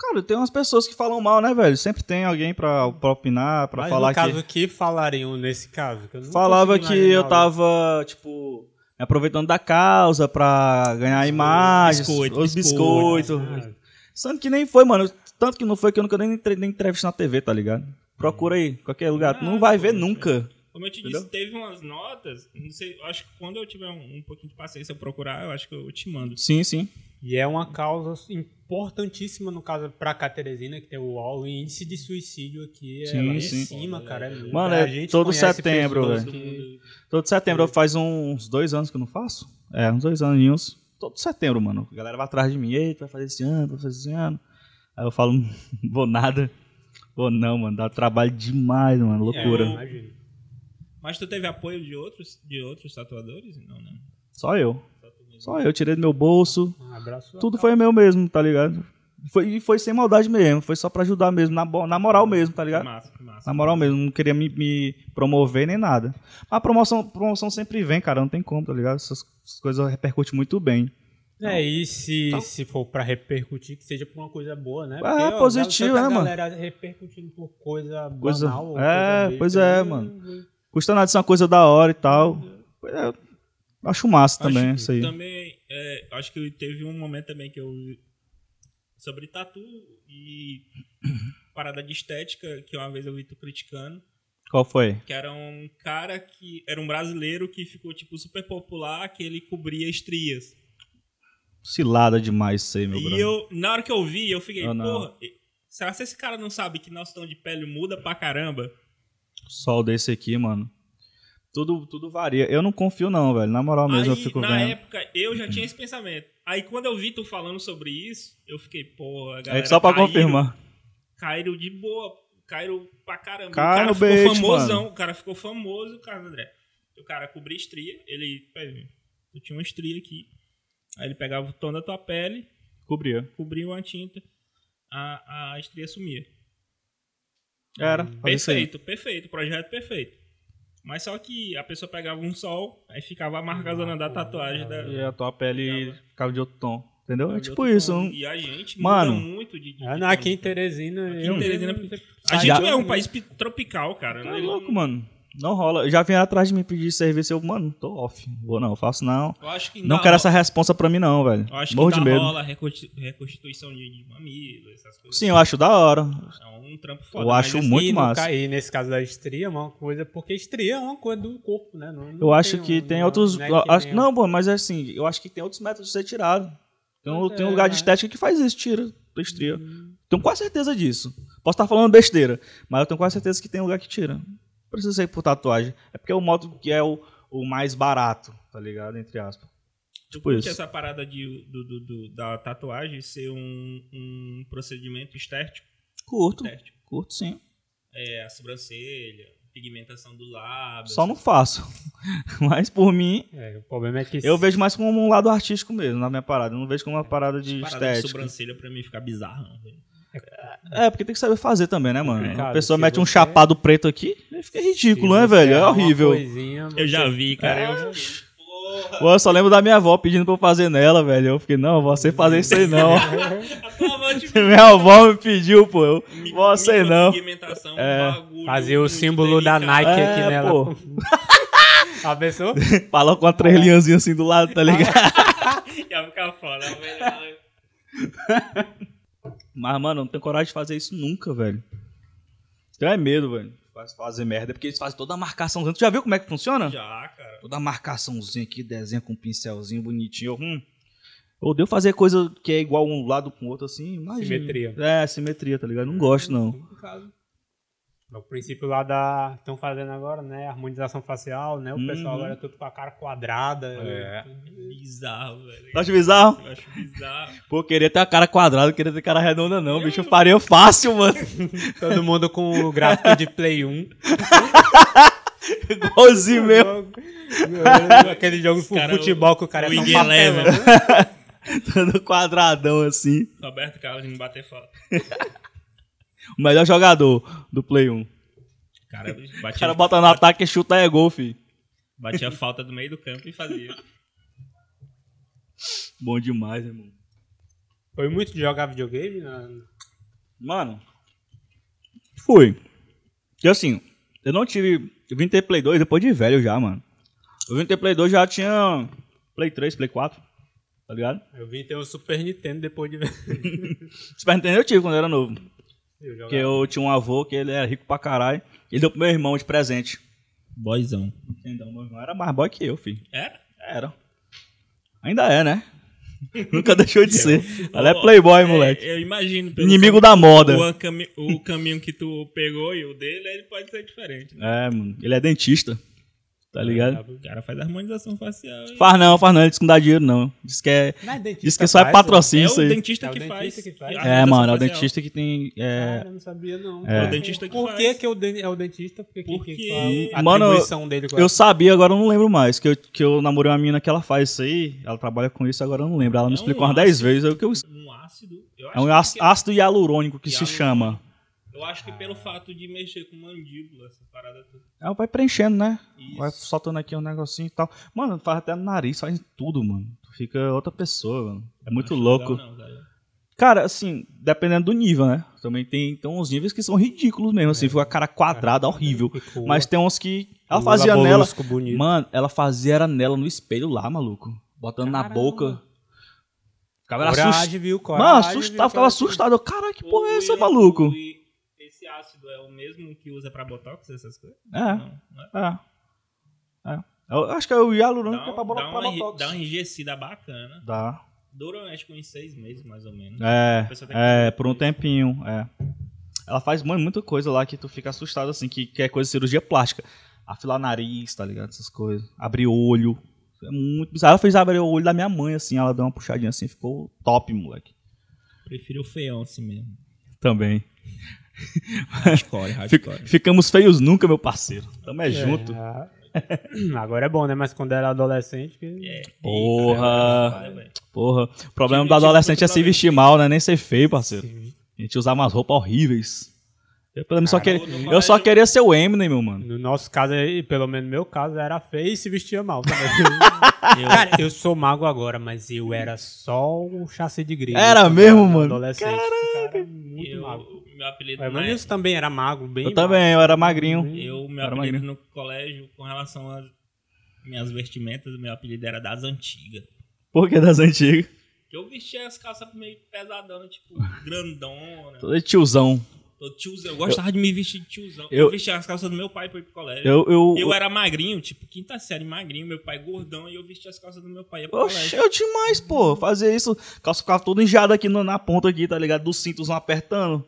Cara, tem umas pessoas que falam mal, né, velho? Sempre tem alguém pra, pra opinar, pra Mas falar no caso, que. o que falariam nesse caso? Que eu não Falava que eu tava, tipo, me aproveitando da causa pra ganhar imagens, biscoito, os biscoito. biscoitos. Ah, Sendo que nem foi, mano. Tanto que não foi que eu nunca nem, nem entrevista na TV, tá ligado? Procura aí, qualquer lugar. Tu não Ah, vai ver nunca. Como eu te Entendeu? disse, teve umas notas. Não sei, eu acho que quando eu tiver um, um pouquinho de paciência pra procurar, eu acho que eu te mando. Sim, sim. E é uma causa importantíssima, no caso, pra cá, Teresina, que tem o UOL, o índice de suicídio aqui é Sim, lá em sim. cima, cara. É. Mano, A é gente todo setembro, velho. que- Todo setembro faz uns dois anos que eu não faço. É, uns dois aninhos. Todo setembro, mano. A galera vai atrás de mim. Eita, vai fazer esse ano, vai fazer esse ano. Aí eu falo, vou nada. Vou não, mano. Dá trabalho demais, mano. Loucura. É, imagina. Mas tu teve apoio de outros, de outros tatuadores? Não, né? Só eu. Só eu. Tirei do meu bolso. Um abraço. Tudo foi meu mesmo, tá ligado? Foi, e foi sem maldade mesmo. Foi só pra ajudar mesmo. Na, na moral mesmo, tá ligado? Massa, massa. Na moral mesmo, não queria me, me promover nem nada. Mas a promoção, promoção sempre vem, cara, não tem como, tá ligado? Essas, essas coisas repercutem muito bem. É, e se, Então- se for pra repercutir, que seja por uma coisa boa, né? É, ó, positivo, tanta né, mano? galera repercutindo por coisa Coisa- banal. é, coisa pois é, mano. Custa nada ser uma coisa da hora e tal. É, acho massa Acho também que isso aí. Também, é, acho que teve um momento também que eu sobre tatu e parada de estética que uma vez eu vi tu criticando, Qual foi? que era um cara que era um brasileiro que ficou tipo super popular, que ele cobria estrias. Cilada demais isso aí, meu e brother. eu, na hora que eu vi, eu fiquei, não. porra, será que esse cara não sabe que nosso tom de pele muda pra caramba? Sol desse aqui, mano. Tudo, tudo varia. Eu não confio, não, velho. Na moral mesmo, Aí, eu fico na vendo. época, eu já tinha esse pensamento. Aí quando eu vi tu falando sobre isso, eu fiquei, porra, galera. É só pra caíram- confirmar. Caíram de boa, caíram pra caramba. Cai o cara ficou bait, famosão, mano. o cara ficou famoso, o cara André. O cara cobria estria, ele, peraí, eu tinha uma estria aqui. Aí ele pegava o tom da tua pele, Cobria. cobria uma tinta, a, a estria sumia. Era. aí. Perfeito, perfeito, projeto perfeito. Mas só que a pessoa pegava um sol, aí ficava a marcazona da tatuagem da. E a tua pele ficava de outro tom. Entendeu? É tipo isso. tom. um- E a gente Mano. muda muito de. de Ah, de não, aqui em. Teresina. Aqui eu em Teresina, mesmo- A gente Já- é um país pi- tropical, cara. Tá Ele- louco, mano. Não rola. Já vieram atrás de mim pedir serviço. Eu, mano, tô off. Vou não, faço não. Eu acho que Não quero ro- essa responsa pra mim, não, velho. Eu acho que Morro de ainda medo. rola reconsti- reconstituição de, de mamilo, essas coisas. Sim, eu acho da hora. É um trampo foda. Eu acho assim, muito massa. ca- E nesse caso da estria, é uma coisa. Porque estria é uma coisa do corpo, né? Não- não Eu acho que um- tem não- outros. não é que eu acho- Não, pô, mas é assim, eu acho que tem outros métodos de ser tirado. Tem um, Pois tem um é, lugar de né? estética que faz isso, tira estria. Tenho quase certeza disso. Posso estar falando besteira, mas eu tenho quase certeza que tem lugar que tira. Não precisa ser por tatuagem. É porque é o modo que é o, o mais barato, tá ligado? Entre aspas. Tu Tipo isso. essa parada de, do, do- do- da tatuagem ser um, um procedimento estético? Curto. estético. Curto, sim. É, a sobrancelha, pigmentação do lábio. Só não faço. Mas por mim, É, o problema é que. eu vejo mais como um lado artístico mesmo na minha parada. Eu não vejo como uma parada de Parada de estética. sobrancelha pra mim fica bizarra. velho. É, porque tem que saber fazer também, né, mano? Complicado, a pessoa mete um você- chapado preto aqui, aí fica ridículo, né, velho? É horrível. coisinha, Eu já vi, cara. É. Eu fiquei, porra. Pô, eu só lembro da minha avó pedindo pra eu fazer nela, velho. Eu fiquei, não, você fazer isso aí não. A tua avó te minha avó me pediu, pô. Eu, Mi- você não. micropigmentação, um É. bagulho Fazer o muito símbolo da delicado. Nike É, aqui nela. pô. A pessoa? Falou com a três linhazinhas assim do lado, tá ligado? Ia ficar foda, velho. Mas, mano, eu não tenho coragem de fazer isso nunca, velho. Tenho é medo, velho. Faz- Fazer merda, porque eles fazem toda a marcação. Tu já viu como é que funciona? Já, cara. Toda a marcaçãozinha aqui, desenha com um pincelzinho bonitinho. Hum. Eu odeio fazer coisa que é igual um lado com o outro assim. Imagina. Simetria. É, simetria, tá ligado? Não gosto, não. O princípio lá da. Estão fazendo agora, né? Harmonização facial, né? O pessoal Uhum. agora é tudo com a cara quadrada. É. Bizarro, velho. Tu acha bizarro? Eu acho bizarro. Pô, queria ter a cara quadrada, queria ter cara redonda, não. Bicho, eu faria fácil, mano. Todo mundo com o gráfico de Play 1. Igualzinho mesmo. Aquele jogo de cara- futebol que o cara é papelão. Eleven. Todo quadradão assim. Roberto Carlos me bater foda. O melhor jogador do Play 1. Cara, O batia, cara bota no ataque e chuta é gol, filho. batia falta do meio do campo e fazia. Bom demais, irmão. Foi muito de jogar videogame? Né? Mano, fui. Porque assim, eu não tive. Eu vim ter Play 2 depois de velho já, mano. Eu vim ter Play 2 já tinha Play 3, Play 4. Tá ligado? Eu vim ter um Super Nintendo depois de ver. Super Nintendo eu tive quando eu era novo. Eu Porque eu tinha um avô que ele era rico pra caralho. Ele deu pro meu irmão de presente. Boyzão. Então, meu irmão era mais boy que eu, filho. Era? Era. Ainda é, né? Nunca deixou de ser. Ela é playboy, moleque. É, eu imagino. pelo Inimigo da moda. O, cami- o caminho que tu pegou e o dele, ele pode ser diferente. Né? É, mano. Ele é dentista. Tá ligado? O cara faz harmonização facial. e- Faz não, faz não. Ele disse que não dá dinheiro, não. Diz que é. Não é dentista Diz que só é faz, patrocínio É o aí. dentista É o que dentista faz. que faz. É, mano, é o dentista que tem. É... Cara, eu não sabia não. É. É o dentista que Por faz. que, que o den- é o dentista? Porque, que- Porque- que, a Mano, atribuição dele qual é? Eu sabia, agora eu não lembro mais. Que eu, que eu namorei uma menina que ela faz isso aí. Ela trabalha com isso, agora eu não lembro. Ela me É explicou um umas 10 ácido. vezes. É, o que eu... Um ácido. Eu é um ácido, que- ácido hialurônico que se Hialurônico. chama. Eu acho que pelo fato de mexer com mandíbula, essa parada toda. Ela vai preenchendo, né? Isso. Vai soltando aqui um negocinho e tal. Mano, faz até no nariz, faz em tudo, mano. Tu fica outra pessoa, mano. É muito Acho louco. não, cara. Cara, assim, dependendo do nível, né? Também tem, tem uns níveis que são ridículos mesmo, assim, fica a cara quadrada, horrível. Ficou Mas tem uns que. Ela Lula fazia nela. Bonito. Mano, ela fazia era nela no espelho lá, maluco. Botando na Caramba. boca. Ficava era Coragem, assustado. viu? Mano, assustado, ficava assustado. Caralho, que porra é essa, maluco? o- Esse ácido é o mesmo que usa pra botox, essas coisas? É, Não, não é? é. É. Eu acho que é o hialurônico que é pra, dá pra uma, botox. dá uma enrijecida bacana. Dá. Dura acho que uns seis meses, mais ou menos. É, é, por um tempinho, é. Ela faz mano, muita coisa lá que tu fica assustado, assim, que, que é coisa de cirurgia plástica. Afilar nariz, tá ligado? Essas coisas. Abrir olho. É muito bizarro. Ela fez abrir o olho da minha mãe, assim, ela deu uma puxadinha assim, ficou top, moleque. Prefiro o feião assim mesmo. Também. Hardcore, hardcore. ficamos feios nunca, meu parceiro. Tamo é junto. É. Agora é bom, né? Mas quando era adolescente. Que... É. Porra. Vai, vai. Porra. O problema do adolescente é se vestir mal, né? Nem ser feio, parceiro. A gente usar umas roupas horríveis. Eu, pelo menos, só queria, eu só queria ser o Eminem, meu mano. No nosso caso, pelo menos no meu caso, era feio e se vestia mal também. Eu- Cara, eu sou mago agora, mas eu era só um chassi de grilo. Era mesmo, mano? Caraca. Cara, muito eu- mago. Meu apelido O na Evanilson também era mago, bem Eu também, eu era magrinho. Eu, meu Era apelido magrinho. no colégio, com relação às minhas vestimentas, meu apelido era das antigas. Por que das antigas? Que eu vestia as calças meio pesadonas, tipo, grandona. Todo tiozão. Todo tiozão. Eu gostava de me vestir de tiozão. Eu, eu- vestia as calças do meu pai pra ir pro colégio. Eu, eu, Eu era magrinho, tipo, quinta série magrinho, meu pai gordão, e eu vestia as calças do meu pai ia pro Oxe, colégio. eu demais, pô. Fazer isso. Calça ficava toda injada aqui no- na ponta aqui, tá ligado? Dos cintos apertando.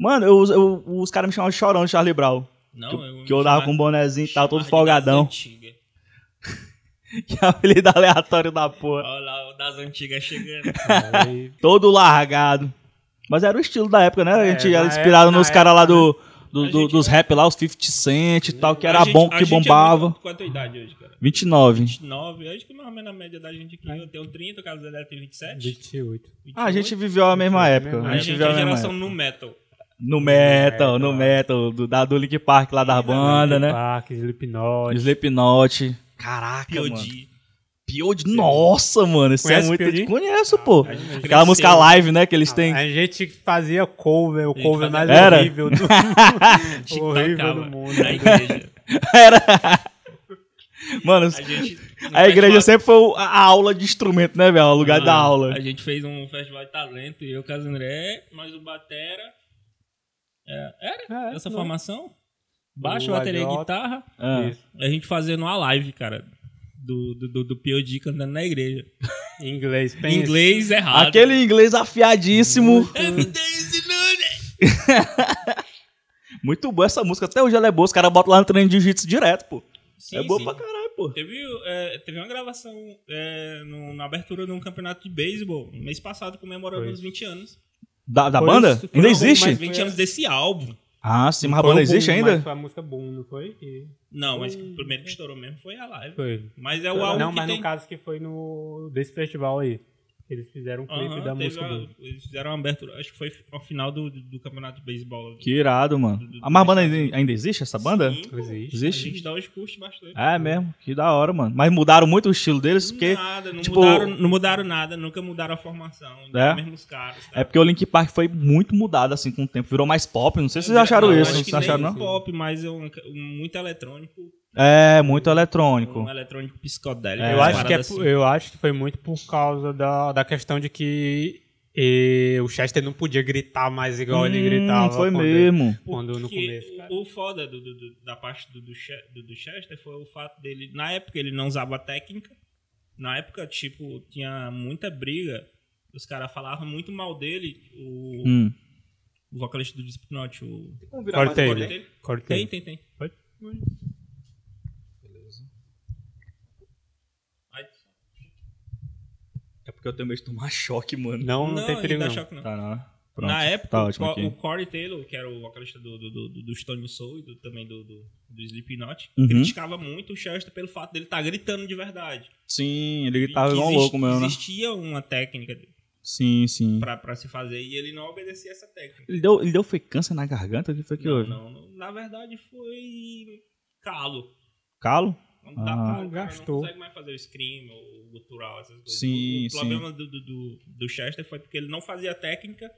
Mano, eu, eu- os caras me chamavam de chorão de Charlie Brown. Não, que, eu que eu dava com um bonezinho e tal, todo folgadão. Que é apelido aleatório da porra. Olha lá, o das antigas chegando. Todo largado. Mas era o estilo da época, né? A É, gente era na inspirado época- nos caras lá do, do- A do- gente dos é- rap lá, os 50 Cent e tal, que A era gente- bom, a que é bombava. muito- Qual a tua idade hoje, cara? 29. 29, eu acho que mais ou menos a média da gente aqui. Eu tenho 30, o caso dela tem 27. 28. Ah, a gente viveu a mesma época. A A A gente viveu é a mesma geração época. no metal. No metal, no metal, do, da, do Link Park lá da banda, né? Park, Slipknot. Slipknot. Caraca, mano. POD. P.O.D. Nossa, mano, isso é Conhece muito... P.O.D.? Conheço, pô. a gente Aquela cresceu. música live, né, que eles têm. A gente fazia cover, o cover mais Era? horrível do, gente horrível do mundo. Na igreja. Mano, A a igreja festival- sempre foi a aula de instrumento, né, velho? O lugar da Ah, aula. A gente fez um festival de talento e eu com a André, nós o Batera. É, era É, essa não. formação? Baixo, bateria e guitarra. Ah. Isso. A gente fazendo uma live, cara. Do, do, do, do POD cantando na igreja. Em inglês, pensa. Inglês errado. Aquele inglês afiadíssimo. Inútil. Muito boa essa música. Até hoje ela é boa. Os caras botam lá no treino de jiu-jitsu direto, pô. Sim, é boa sim. pra caralho, pô. Teve, é, teve uma gravação é, no- na abertura de um campeonato de beisebol, no mês passado, comemorando os 20 anos. Da, da Foi banda? isso, Ainda existe? mas- 20 anos desse álbum. Ah, sim, mas a banda existe Boom, ainda? Mas foi a música Boom, não foi? Que Não, mas o primeiro que estourou mesmo foi a live. foi. Mas é o álbum não, que mas tem... no caso que foi no desse festival aí. Eles fizeram um clipe da música a- dele. Eles fizeram uma abertura, acho que foi ao final do, do, do campeonato de beisebol. Que irado, mano. Do- do- A mais banda ainda, ainda existe, essa banda? Sim, pô. Existe. A Existe? gente da hoje curte bastante. É mesmo, que da hora, mano. Mas mudaram muito o estilo deles, porque. nada, não, tipo- mudaram, não mudaram nada, nunca mudaram a formação. É? Os mesmos caras. tá? É porque o Link Park foi muito mudado assim com o tempo. Virou mais pop. Não sei se vocês acharam Não, isso. acho vocês acharam, nem não? pop, mas é um, um- muito eletrônico. É, muito eletrônico. Um eletrônico psicodélico. É. Eu, acho que é, assim. eu acho que foi muito por causa da, da questão de que eh, o Chester não podia gritar mais igual ele Hum, gritava. Foi quando- mesmo. Quando no começo, cara. o, foda do, do- do- da parte do, do, Che- do- do Chester foi o fato dele. Na época ele não usava técnica. Na época, tipo, tinha muita briga. Os caras falavam muito mal dele. O, Hum. o vocalista do Slipknot, o. Cortei Cortei. ele. Tem, Cortei. tem, tem. Pode? Ai, É porque eu tenho medo de tomar choque, mano. Não, não, Não, tem perigo dá não. choque não. Tá, não. Pronto. Na época, tá o aqui. o Corey Taylor, que era o vocalista do, do, do, do Stone Soul e do- também do, do, do Slipknot, Uhum. criticava muito o Chester pelo fato dele estar gritando de verdade. Sim, ele gritava igual louco mesmo, né? Existia uma técnica Sim, sim. pra, pra se fazer e ele não obedecia essa técnica. Ele deu, ele deu foi câncer na garganta? O que foi que não, houve? não, não. Na verdade foi calo. Calo? Não dá Ah. pra, Gastou. não consegue mais fazer o scream ou o gutural, essas coisas. Sim, o, o sim. problema do, do, do, Chester foi porque ele não fazia técnica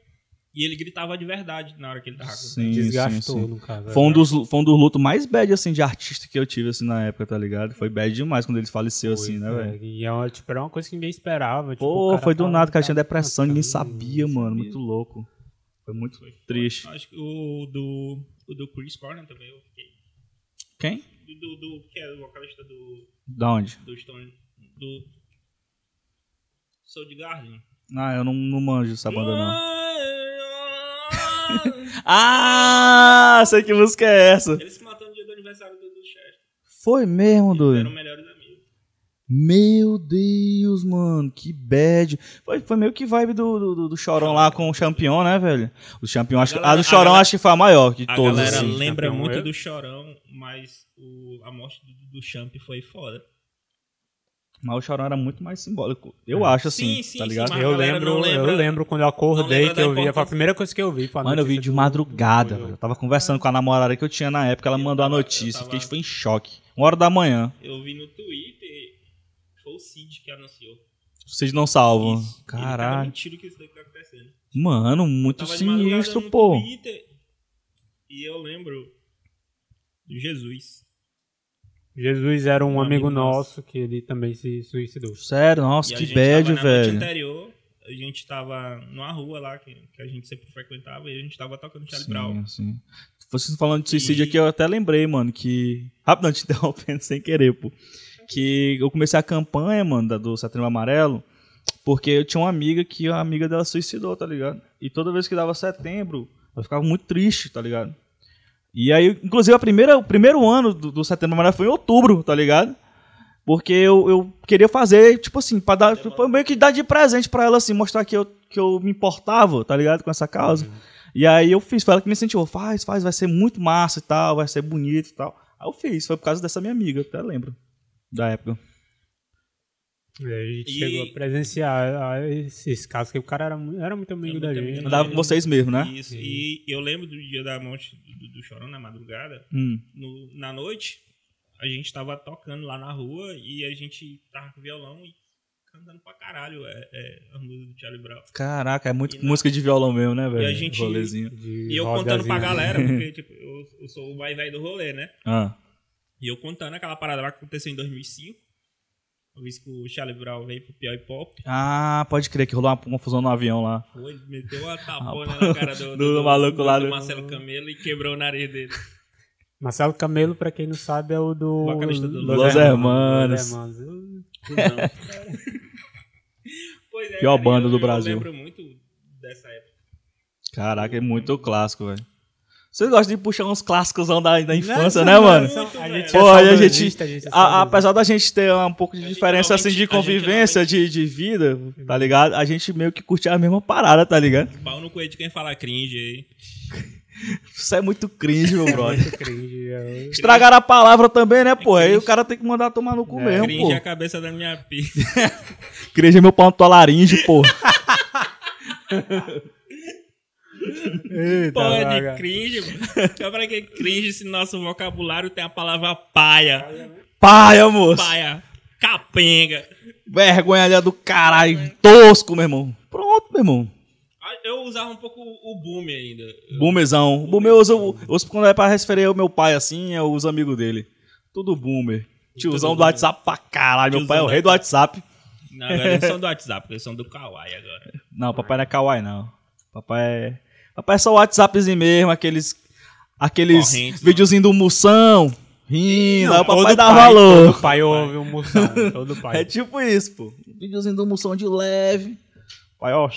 e ele gritava de verdade na hora que ele tava com Sim, Desgastou, sim, sim. no caso. Foi um, dos, foi um dos lutos mais bad, assim, de artista que eu tive, assim, na época, tá ligado? Foi bad demais quando ele faleceu, assim, né, Foi, velho? E é uma, tipo, era uma coisa que ninguém esperava. Tipo, o Pô, foi do nada, o cara tinha depressão, ninguém sabia, mano. sabia. Muito louco. Foi muito triste. Acho que o do, o do Chris Cornell também eu fiquei. Quem? Do, do, do- que é o vocalista do, Da onde? do Stone. Do. Soul de Garden. Ah, eu não, não manjo essa banda, não. Ah, sei que música é essa. Ele se matou no dia do aniversário do, do Chester. Foi mesmo, Eles doido. eram melhores amigos. Meu Deus, mano, que bad. Foi, foi meio que vibe do, do, do- do Chorão lá com o Champion, né, velho? O Champion, acho que. A galera- do Chorão a galera- acho que foi a maior de A todas, galera assim. lembra muito eu? do Chorão, mas o, a morte do, do Champ foi foda. Mas o Chorão era muito mais simbólico. Eu acho, assim, Sim, sim, tá sim, ligado? mas- A Eu lembro, lembra- eu lembro quando eu acordei, que eu vi. Foi a primeira coisa que eu vi. foi a Mano, eu vi de madrugada. Eu tava conversando com a namorada que eu tinha na época, ela Eu mandou a tava- notícia. eu Fiquei tava- foi em choque. Uma hora da manhã. Eu vi no Twitter, foi o Cid que anunciou. Vocês não salvam. Isso. Ele tava Caralho. mentindo que isso daí tá acontecendo. Mano, muito Tava sinistro, no pô. Twitter, e eu lembro Jesus. Jesus era um, Um amigo, amigo nosso que ele também se suicidou. Sério, nossa, E a que gente bad, tava na noite velho. anterior, a gente tava numa rua lá que, que a gente sempre frequentava e a gente tava tocando Charlie Brown. Sim, sim. Vocês falando de suicídio E- aqui, eu até lembrei, mano, que. Rapidão, te interrompendo sem querer, pô. Que eu comecei a campanha, mano, da- do Setembro Amarelo, porque eu tinha uma amiga que a amiga dela suicidou, tá ligado? E toda vez que dava setembro, ela ficava muito triste, tá ligado? E aí, inclusive, a primeira, o primeiro ano do, do Setembro Amarelo foi em outubro, tá ligado? Porque eu, eu queria fazer, tipo assim, pra dar. Foi meio que dar de presente pra ela, assim, mostrar que eu, que eu me importava, tá ligado? Com essa causa. E aí eu fiz, foi ela que me incentivou, faz, faz, vai ser muito massa e tal, vai ser bonito e tal. Aí eu fiz, foi por causa dessa minha amiga, eu até lembro da época. A gente E- chegou a presenciar esses casos, que o cara era, era muito amigo Era da muito gente. amigo. Andava com vocês mesmo, né? Isso. E eu lembro do dia da morte do, do Chorão na madrugada. Hum. No- na noite, a gente tava tocando lá na rua e a gente tava com violão e cantando pra caralho é, é, a música do Charlie Brown. Caraca, é muito E na- música de violão mesmo, né, velho? E a gente- Rolezinho. E eu contando pra galera, porque tipo, eu, eu sou o mais velho do rolê, né? Ah. E eu contando aquela parada lá que aconteceu em 2005. Uma vez que o Charlie Brown veio pro Piauí Pop. ah, pode crer que rolou uma confusão no avião lá. Foi, ele meteu uma tapona na cara do, Do maluco lá do do- Marcelo Camelo e quebrou o nariz dele. Marcelo Camelo, pra quem não sabe, é o do. Vocalista do Los Los Hermanos. Pois é, Pior cara, banda eu- do Brasil. Eu lembro muito dessa época. Caraca, é muito clássico, velho. Vocês gostam de puxar uns clássicos da, da infância, Não, né, não, mano? a gente Pô, é a gente, saudosista, a gente é a- apesar da gente ter um pouco de diferença assim de convivência, de, de vida, tá ligado? A gente meio que curte a mesma parada, tá ligado? Pau no coelho de quem fala cringe aí. Isso é muito cringe, meu brother. Muito cringe. é. Estragaram a palavra também, né, pô? Aí o cara tem que mandar tomar no cu mesmo, Cringe pô. é a cabeça da minha pizza. Cringe é meu pau na laringe, pô. Eita, Porra vaga. de cringe, mano. Só pra que cringe se nosso vocabulário tem a palavra paia. Paia, moço. Paia. Capenga. Vergonha ali do caralho. Tosco, meu irmão. Pronto, meu irmão. Ah, Eu usava um pouco o boom ainda. Boomerzão. Boomer eu uso, eu uso quando é pra referir ao meu pai assim, é os amigos dele. Tudo boomer. Tiozão do boomer. WhatsApp pra caralho. Meu pai é o do rei do WhatsApp. Não, agora eles são do WhatsApp, eles são do Kawaii agora. Não, papai não é kawaii, não. Papai é. Papai é só o WhatsAppzinho mesmo, aqueles. Aqueles Correntes, videozinhos do Moção. Rindo. aí o papai Todo dá pai- valor. Todo pai ouve um moção. Todo pai. É tipo isso, pô. Videozinho do Moção de leve. Pai, ó.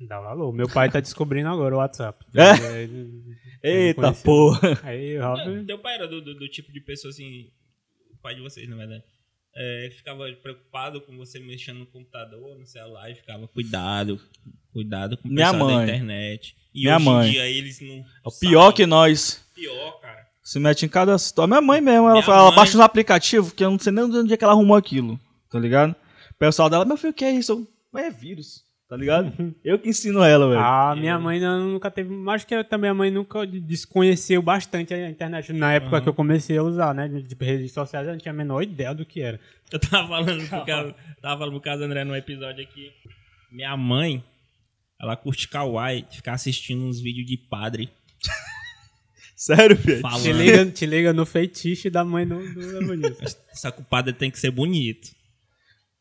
Dá valor. Meu pai tá descobrindo agora o WhatsApp. É? Ele- Eita conheci. porra. Aí, Não, Robin. teu pai era do, do- do tipo de pessoa assim. O pai de vocês, na verdade. É, ficava preocupado com você mexendo no computador, no celular, e ficava cuidado, cuidado com o Minha pessoal mãe. da internet. E Minha hoje mãe. em dia eles não. É o pior que nós. Pior, cara. Se mete em cada situação. Minha mãe mesmo, ela, Minha fala, ela mãe- baixa uns aplicativos que eu não sei nem onde é que ela arrumou aquilo. Tá ligado? O pessoal dela, meu filho, o que é isso? Eu, "Mas é vírus. Tá ligado? eu que ensino ela, velho. A minha mãe não- nunca teve. Acho que também a mãe nunca desconheceu bastante a internet na época que eu comecei a usar, né? De de redes sociais, eu não tinha a menor ideia do que era. Eu tava falando pro caso, tava falando pro caso André no episódio aqui. Minha mãe, ela curte kawaii, de ficar assistindo uns vídeos de padre Sério, velho. Te liga, te liga no feitiço da mãe do, do o padre tem que ser bonito.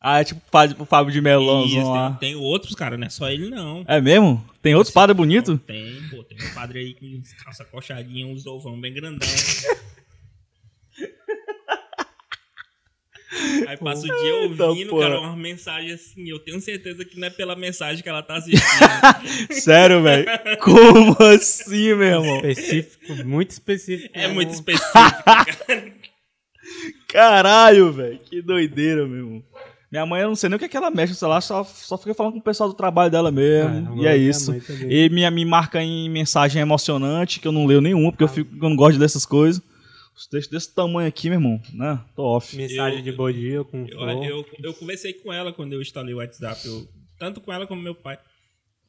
Ah, é tipo o Fábio- o Fábio de Isso, Melãozão tem, lá. tem outros, cara, não é só ele não. É mesmo? Tem outros padres bonitos? Tem, pô, tem um padre aí com calça coxadinha, uns ovão bem grandão. Aí passa o dia ouvindo, porra. cara, uma mensagem assim. Eu tenho certeza que não é pela mensagem que ela tá assistindo. Sério, velho? Como assim, meu irmão? Específico, muito específico. é muito específico, cara. Caralho, velho. Que doideira, meu irmão. Minha mãe, eu não sei nem o que, é que ela mexe no celular, só, só fica falando com o pessoal do trabalho dela mesmo. É, e é isso. E minha, me marca em mensagem emocionante, que eu não leio nenhuma, porque eu, fico, eu não gosto dessas coisas. Os textos desse tamanho aqui, meu irmão, né? Tô off. Mensagem Eu- de bom dia com Eu, flor. eu, eu conversei com ela quando eu instalei o WhatsApp. Eu, tanto com ela como meu pai.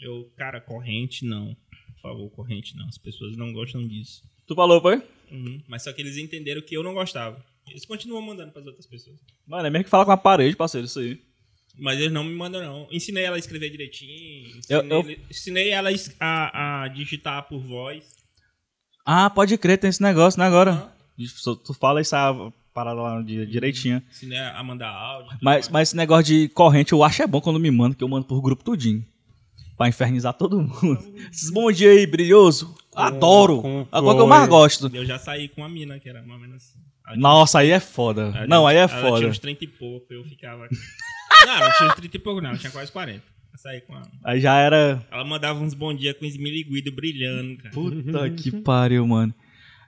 Eu, cara, corrente não. Por favor, corrente não. As pessoas não gostam disso. Tu falou, foi? Uhum. Mas só que eles entenderam que eu não gostava. Eles continuam mandando pras outras pessoas. Mano, é mesmo que fala com a parede, parceiro, isso aí. Mas eles não me mandam, não. Ensinei ela a escrever direitinho. Eu- Ensinei, eu- ensinei ela a a, a digitar por voz. Ah, pode crer, tem esse negócio, né, agora? Aham. Tu- fala e sai a parada lá de- direitinho. Ensinei a mandar áudio. Mas, mais. mas esse negócio de corrente eu acho é bom quando me manda, que eu mando por grupo tudinho. Pra infernizar todo mundo. Esses bom dia aí, brilhoso. Adoro. com É a coisa que eu mais gosto. Eu já saí com uma mina que era mais ou menos assim. Nossa, aí é foda. Ela Não, aí é ela tinha foda. uns 30 e pouco, eu ficava. não, não tinha uns 30 e pouco, não, eu tinha quase 40. Eu saí com ela. Aí já era. Ela mandava uns bom dia com esmiliguido brilhando, cara. Puta que pariu, mano.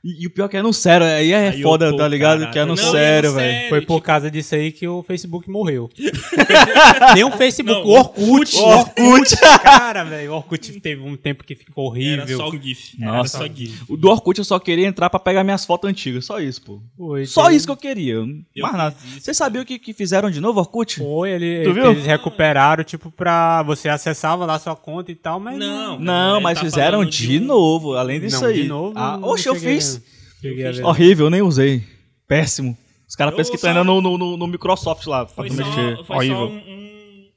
E, e o pior que é no sério, aí é Aí eu, foda, pô, tá ligado? caralho. Que é no Não, é sério, velho. Foi por tipo- causa disso aí que o Facebook morreu. Nem o Facebook, Não, o Orkut. o Orkut. Cara, velho, o Orkut teve um tempo que ficou horrível. Era só o GIF. Nossa. Era só GIF. O do Orkut eu só queria entrar pra pegar minhas fotos antigas. Só isso, pô. Foi, Só teve- isso que eu queria. Mais nada. Você sabia o que, que fizeram de novo, Orkut? Foi, ele, eles recuperaram, tipo, pra. Você acessava lá sua conta e tal, mas. Não, Não, mas tá fizeram de, de novo, além disso não, aí. de novo. Ah, oxe, eu fiz. Cheguei a ver. Horrível, eu nem usei. Péssimo. Os caras pensam que estão ainda no, no, no- no Microsoft lá pra Foi tu só, mexer. foi só Horrível. um, um-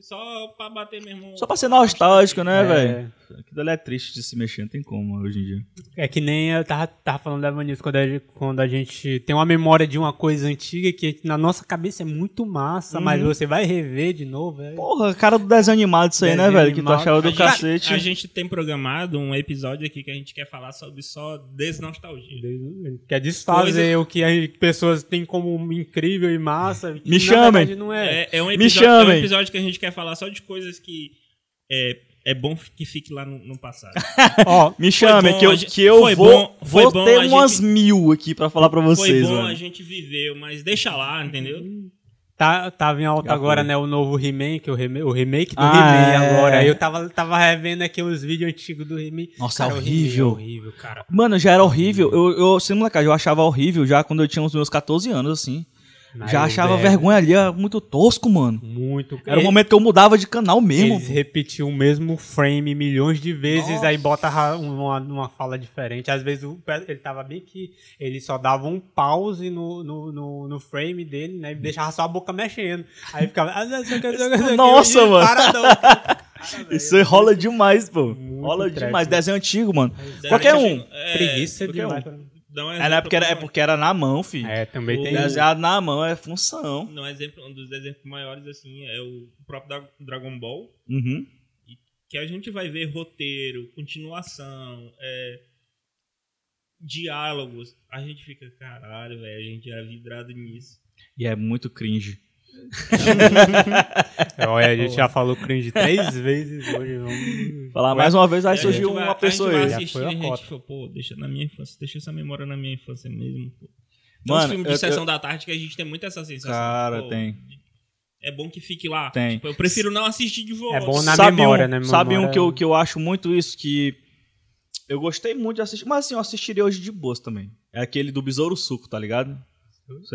Só pra bater mesmo. Só pra ser nostálgico, né, É. velho? Aquilo ali é triste de se mexer, não tem como hoje em dia. É que nem eu tava, tava falando da Vanessa, quando a, gente, quando a gente tem uma memória de uma coisa antiga que na nossa cabeça é muito massa, mas Uhum. você vai rever de novo. É... Porra, cara do desenho animado isso aí, né, Desenho velho? Que tu achava do a gente, cacete. A gente tem programado um episódio aqui que a gente quer falar sobre só desnostalgia. Quer desfazer Coisa- o que as pessoas têm como incrível e massa. Me chamem. verdade Não é. É, é um Me episódio, é um chamem. episódio que a gente quer falar só de coisas que é, é bom que fique lá no, no passado. Ó, Me chame, bom, que eu, que eu foi vou, bom- foi vou bom ter umas gente- mil aqui pra falar pra Foi vocês, bom velho. a gente viveu, mas deixa lá, entendeu? Tá, tava em alta agora, foi. né, o novo He-Man, que o, o remake do Ah, He-Man é. agora. Aí eu tava, tava revendo aqui os vídeos antigos do He-Man. Nossa, Cara, é horrível. É horrível, cara. Mano, já era horrível. Eu, eu sem molecagem, eu achava horrível já quando eu tinha os meus 14 anos, assim. Mas já achava velho, vergonha ali, era muito tosco, mano. Muito. Era o momento que eu mudava de canal mesmo. Eles repetiam o mesmo frame milhões de vezes, Nossa. aí bota uma, uma fala diferente. Às vezes ele tava bem que ele só dava um pause no, no, no, no frame dele, né? E deixava só a boca mexendo. Aí ficava. "Ah, não sei o que, não sei o que, não sei o que", Nossa, mano. paradão. Isso aí rola demais, pô. Muito rola trash, demais. né? Desenho antigo, mano. Daí Qualquer a um. é, Preguiça qualquer demais. um. Dá um É, na época era, é porque era na mão, filho. É, também O- tem. Desenhado na mão é função. Não, exemplo, um dos exemplos maiores, assim, é o próprio da- Dragon Ball, Uhum. que a gente vai ver roteiro, continuação, é, diálogos. A gente fica, caralho, velho, a gente era vidrado nisso. E é muito cringe. Olha, a gente já falou cringe três vezes hoje. Vamos... Falar mais uma vez, aí surgiu gente vai- uma pessoa a gente aí. Já assistir foi a gente cota. fala, pô, deixa na minha infância, deixa essa memória na minha infância mesmo. Pô. Tem uns filmes de eu- sessão eu- da tarde que a gente tem muito essa sensação. Cara, pô, tem. É bom que fique lá. Tem. Tipo, eu prefiro não assistir de volta. É bom na sabe memória, um, né? Sabe um que eu, que eu acho muito isso? Que eu gostei muito de assistir. Mas assim, eu assistiria hoje de boas também. É aquele do Besouro Suco, tá ligado?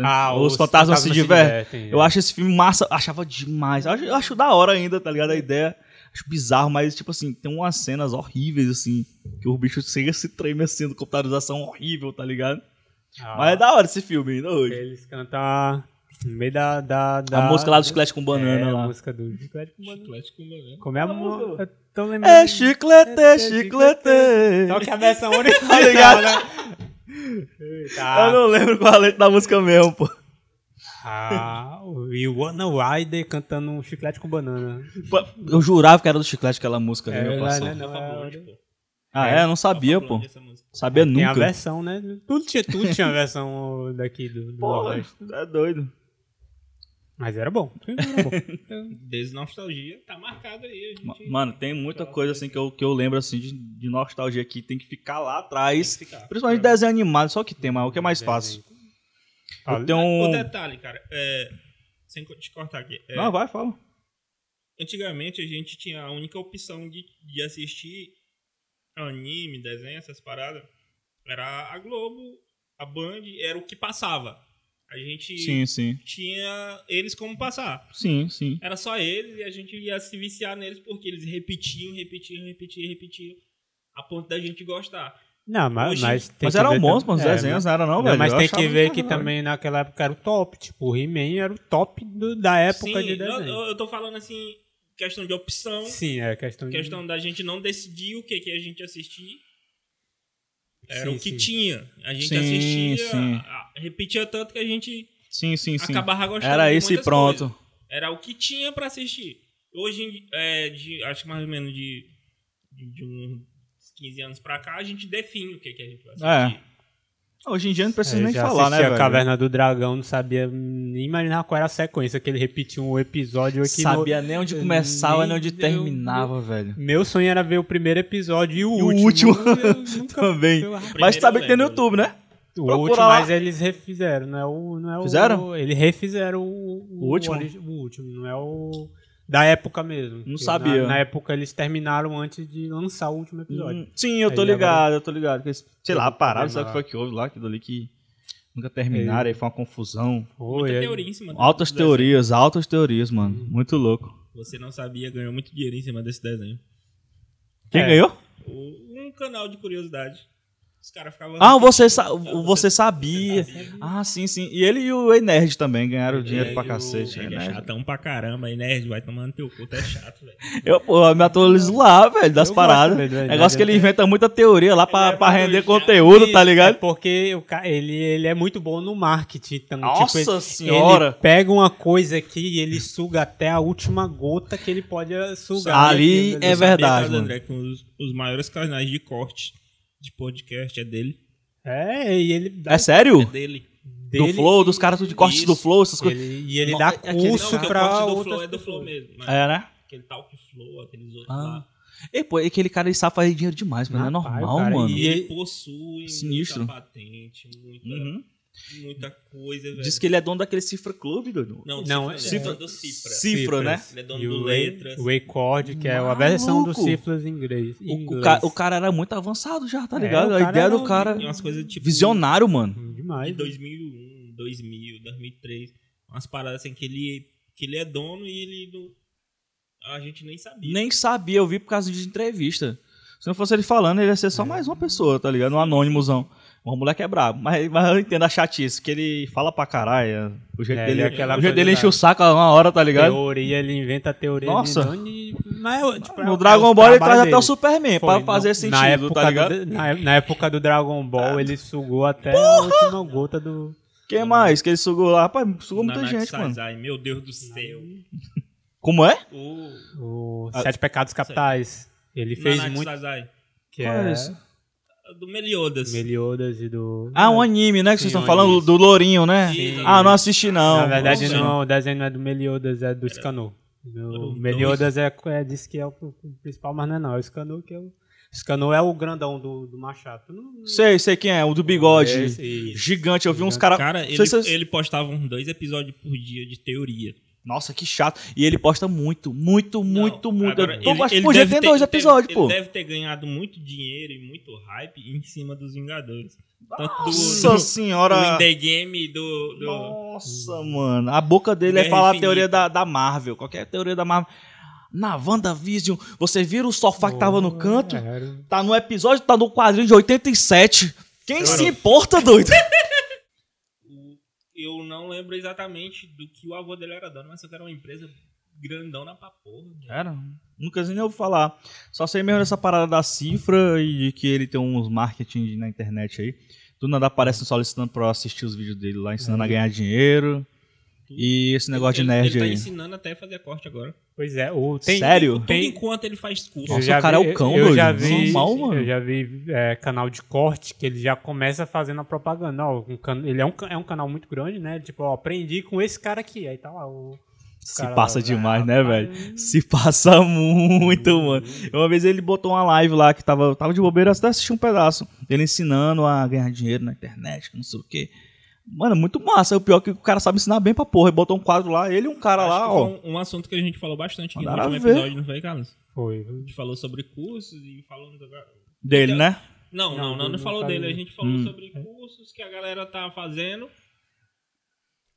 Ah, os, fantasmas se divertem. divertem, Eu é. acho esse filme massa, achava demais. Eu acho, eu acho da hora ainda, tá ligado? A ideia. Acho bizarro, mas, tipo assim, tem umas cenas horríveis, assim, que o bicho chega se treme assim, do computadorização horrível, tá ligado? Ah, Mas é da hora esse filme ainda hoje. Eles cantam no meio da. da, da a música lá do chiclete com banana é, lá. A música do chiclete com banana. Chiclete com banana. Como é a música? música? Eu tô lembrando. É chiclete, é chiclete. Só que a versão original, Tá ligado? né? Eu não lembro qual a letra da música mesmo, pô. Ah, e o Wanna Rider cantando um chiclete com banana. Pô, Eu jurava que era do chiclete aquela música É meu parceiro. né? Não, Alpha é- pô. Ah, é? Eu não sabia, pô. Blonde, essa música. Sabia Tem a nunca. versão, né? Tudo tinha, tudo tinha a versão daqui do, do Porra, Nordeste. é doido. Mas era bom. Era bom. Desnostalgia tá marcado aí. Gente Mano, tem muita coisa assim que eu, que eu lembro assim de, de nostalgia que tem que ficar lá atrás. ficar. Principalmente desenho animado, só o que tem, mas o que é mais fácil. Eu tenho O um. detalhe, cara, é, sem te cortar aqui. é, Não, vai, fala. Antigamente a gente tinha a única opção de, de assistir anime, desenho, essas paradas. Era a Globo, a Band, era o que passava. A gente Sim, sim. tinha eles como passar. Sim, sim. Era só eles e a gente ia se viciar neles porque eles repetiam, repetiam, repetiam, repetiam. A ponto da gente gostar. Não, mas, Hoje- mas tem Mas que eram ver bons, mano, os é, desenhos, não era não, Não, velho. mas tem que ver que hora. também naquela época era o top. Tipo, o He-Man era o top do- da época Sim, de desenho. eu, eu tô falando assim, questão de opção, Sim, é questão de. questão da gente não decidir o que, que a gente assistir. Era Sim, o que sim. tinha. A gente Sim, assistia, repetia tanto que a gente Sim, sim, sim. acabava gostando Era e muitas pronto. coisas. Era o que tinha pra assistir. Hoje, é, de, acho que mais ou menos de, de, de uns 15 anos pra cá, a gente define o que, que a gente vai assistir. Hoje em dia não precisa É, nem já falar, né, velho? a Caverna do Dragão, não sabia nem imaginar qual era a sequência, que ele repetia um episódio aqui. no- Sabia nem onde começava, nem onde Nem- terminava, velho. Meu sonho era ver o primeiro episódio e o E o último. último Eu nunca- Também. eu- Mas sabe eu que tem no. YouTube, né? O Procura último, lá. mas eles refizeram, não é o. Não é o Fizeram? Eles refizeram o, O último? origi- O, último, não é o. Da época mesmo. Porque sabia. Na, na época eles terminaram antes de lançar o último episódio. Hum, Sim, eu tô Aí ligado, eu tô ligado. Que, Sei lá, pararam, sabe o que foi que houve lá, aquilo ali que nunca terminaram, aí foi uma confusão. Foi, Muita é- teoria em cima do- Altas do desenho. teorias, altas teorias, mano. Muito louco. Você não sabia, ganhou muito dinheiro em cima desse desenho. Quem É. ganhou? O- Um canal de curiosidade. Os caras ficavam. Ah, você, sa sabe? você sabia. Ah, sim, sim. E ele e o Enerd também ganharam dinheiro pra E o- cacete. Ele é Enerd. chatão pra caramba, e nerd, vai tomando teu cu, tu é chato, velho. Eu, pô, eu me atualizo lá, velho, das Eu paradas. gosto dele, do Negócio que ele Enerd. inventa muita teoria lá pra, é pra render conteúdo, tá É ligado? porque o ca- ele, ele é muito bom no marketing. Então, Nossa tipo, ele, senhora. Ele pega uma coisa aqui e ele suga até a última gota que ele pode sugar. Ali é verdade, Sabia, mano. André, que os, os maiores canais de corte de podcast é dele. É, e ele dá É sério? É dele. Do dele- Flow, dos caras tudo de cortes Isso. do Flow, essas coisas. e ele Não, dá é aquele- curso Não, que o pra corte do outras Flow é do pessoas. Flow mesmo. Mas É, né? Aquele Talk Flow, aqueles outros Ah. lá. E, pô, aquele cara ele sabe fazer dinheiro demais, mano. Não é normal, cara, mano. e ele ele- possui Sinistro. muita patente, muita... Uhum. Muita coisa, velho. Diz que ele é dono daquele Cifra Clube, doido. Não, Não, Cifra, é- ele é dono do Cifra. Cifra, né? Ele é dono E do o Letras. Way- Waycord, que é a versão do Maluco. Cifras em inglês. O, o ca- o cara era muito avançado já, tá É, ligado? o a cara ideia era do cara. Umas coisas tipo... Visionário, mano. Demais. de 2001, 2000, 2003. Umas paradas assim que ele, que ele é dono e ele não... A gente nem sabia. Nem sabia, eu vi por causa de entrevista. Se não fosse ele falando, ele ia ser só mais uma pessoa, tá ligado? Um anônimozão. Uma mulher que é brabo. Mas, mas eu entendo a chatice, que ele fala pra caralho. O jeito É, dele, ele é aquela o jeito dele enche o saco uma hora, tá ligado? Teoria, ele inventa a teoria. Nossa. de mas, tipo, é No o- Dragon é o Ball ele traz até o dele. Superman Foi, pra fazer não- sentido, na época tá ligado? Do, na, na época do Dragon Ball, ele sugou até a última gota do. Quem mais que ele sugou lá? Rapaz, sugou muita gente, mano. Sazai, meu Deus do céu. Como é? O O Ah, Sete Pecados Capitais. Ele fez Nanatsu muito. Sazai. Que Qual é é esse? Do Meliodas. Meliodas e do. Ah, um anime, né? Que Sim, vocês estão um falando anime. do Lourinho, né? Sim. Ah, não assisti não. Na verdade, Nossa. não, o desenho não é do Meliodas, é do. Eram O Meliodas é, é, diz que é o, principal, mas não é não. É o Scanor que é o. Scanor é o grandão do, do Machado. Não, Sei, sei quem é, o do bigode. Isso. Gigante, eu vi uns Gigante. caras. Cara, ele, ele postava uns dois episódios por dia de teoria. Nossa, que chato. E ele posta muito, muito, muito, Não, muito. agora, eu ele- acho ele deve tem ter- dois episódios, ele pô. deve ter ganhado muito dinheiro e muito hype em cima dos Vingadores. Tanto Nossa do, senhora. do In The Game, do... do Nossa, mano. A boca dele é Guerra falar a Infinita. teoria da, da Marvel. Qualquer teoria da Marvel. Na WandaVision, você vira o sofá que tava no canto? Era- Tá no episódio, tá no quadrinho de 87. Quem se importa, doido? eu não lembro exatamente do que o avô dele era dono, mas eu quero uma empresa grandão na pra porra. né? Era. Nunca nem ouvi falar. Só sei mesmo dessa parada da cifra e de que ele tem uns marketing na internet aí. Do nada aparece solicitando pra eu assistir os vídeos dele lá, ensinando a ganhar dinheiro. E esse negócio de ele, nerd ele tá aí. ensinando até a fazer corte agora. Pois é, o, tem, Sério? Tudo Tem, enquanto ele faz curso. Nossa, eu o cara vi- é o cão, eu doido. já vi, Normal, mano. Eu já vi é, canal de corte que ele já começa fazendo a propaganda. Ó, um can- ele é um, é um canal muito grande, né? Tipo, ó, aprendi com esse cara aqui. Aí tá lá o. Se cara passa demais, né, rapaz? velho? Se passa muito, mano. Uma vez ele botou uma live lá que tava, tava de bobeira, até assisti um pedaço. Ele ensinando a ganhar dinheiro na internet, não sei o quê. Mano, muito massa. O pior é que o cara sabe ensinar bem pra porra. Ele botou um quadro lá, ele e um cara Acho lá, que ó. foi um, um assunto que a gente falou bastante aqui no último ver. episódio, não foi, Carlos? Foi. A gente falou sobre cursos e falando... do- Dele, né? Não, não, Não, não, não, falou dele. A gente falou Hum. sobre cursos que a galera tá fazendo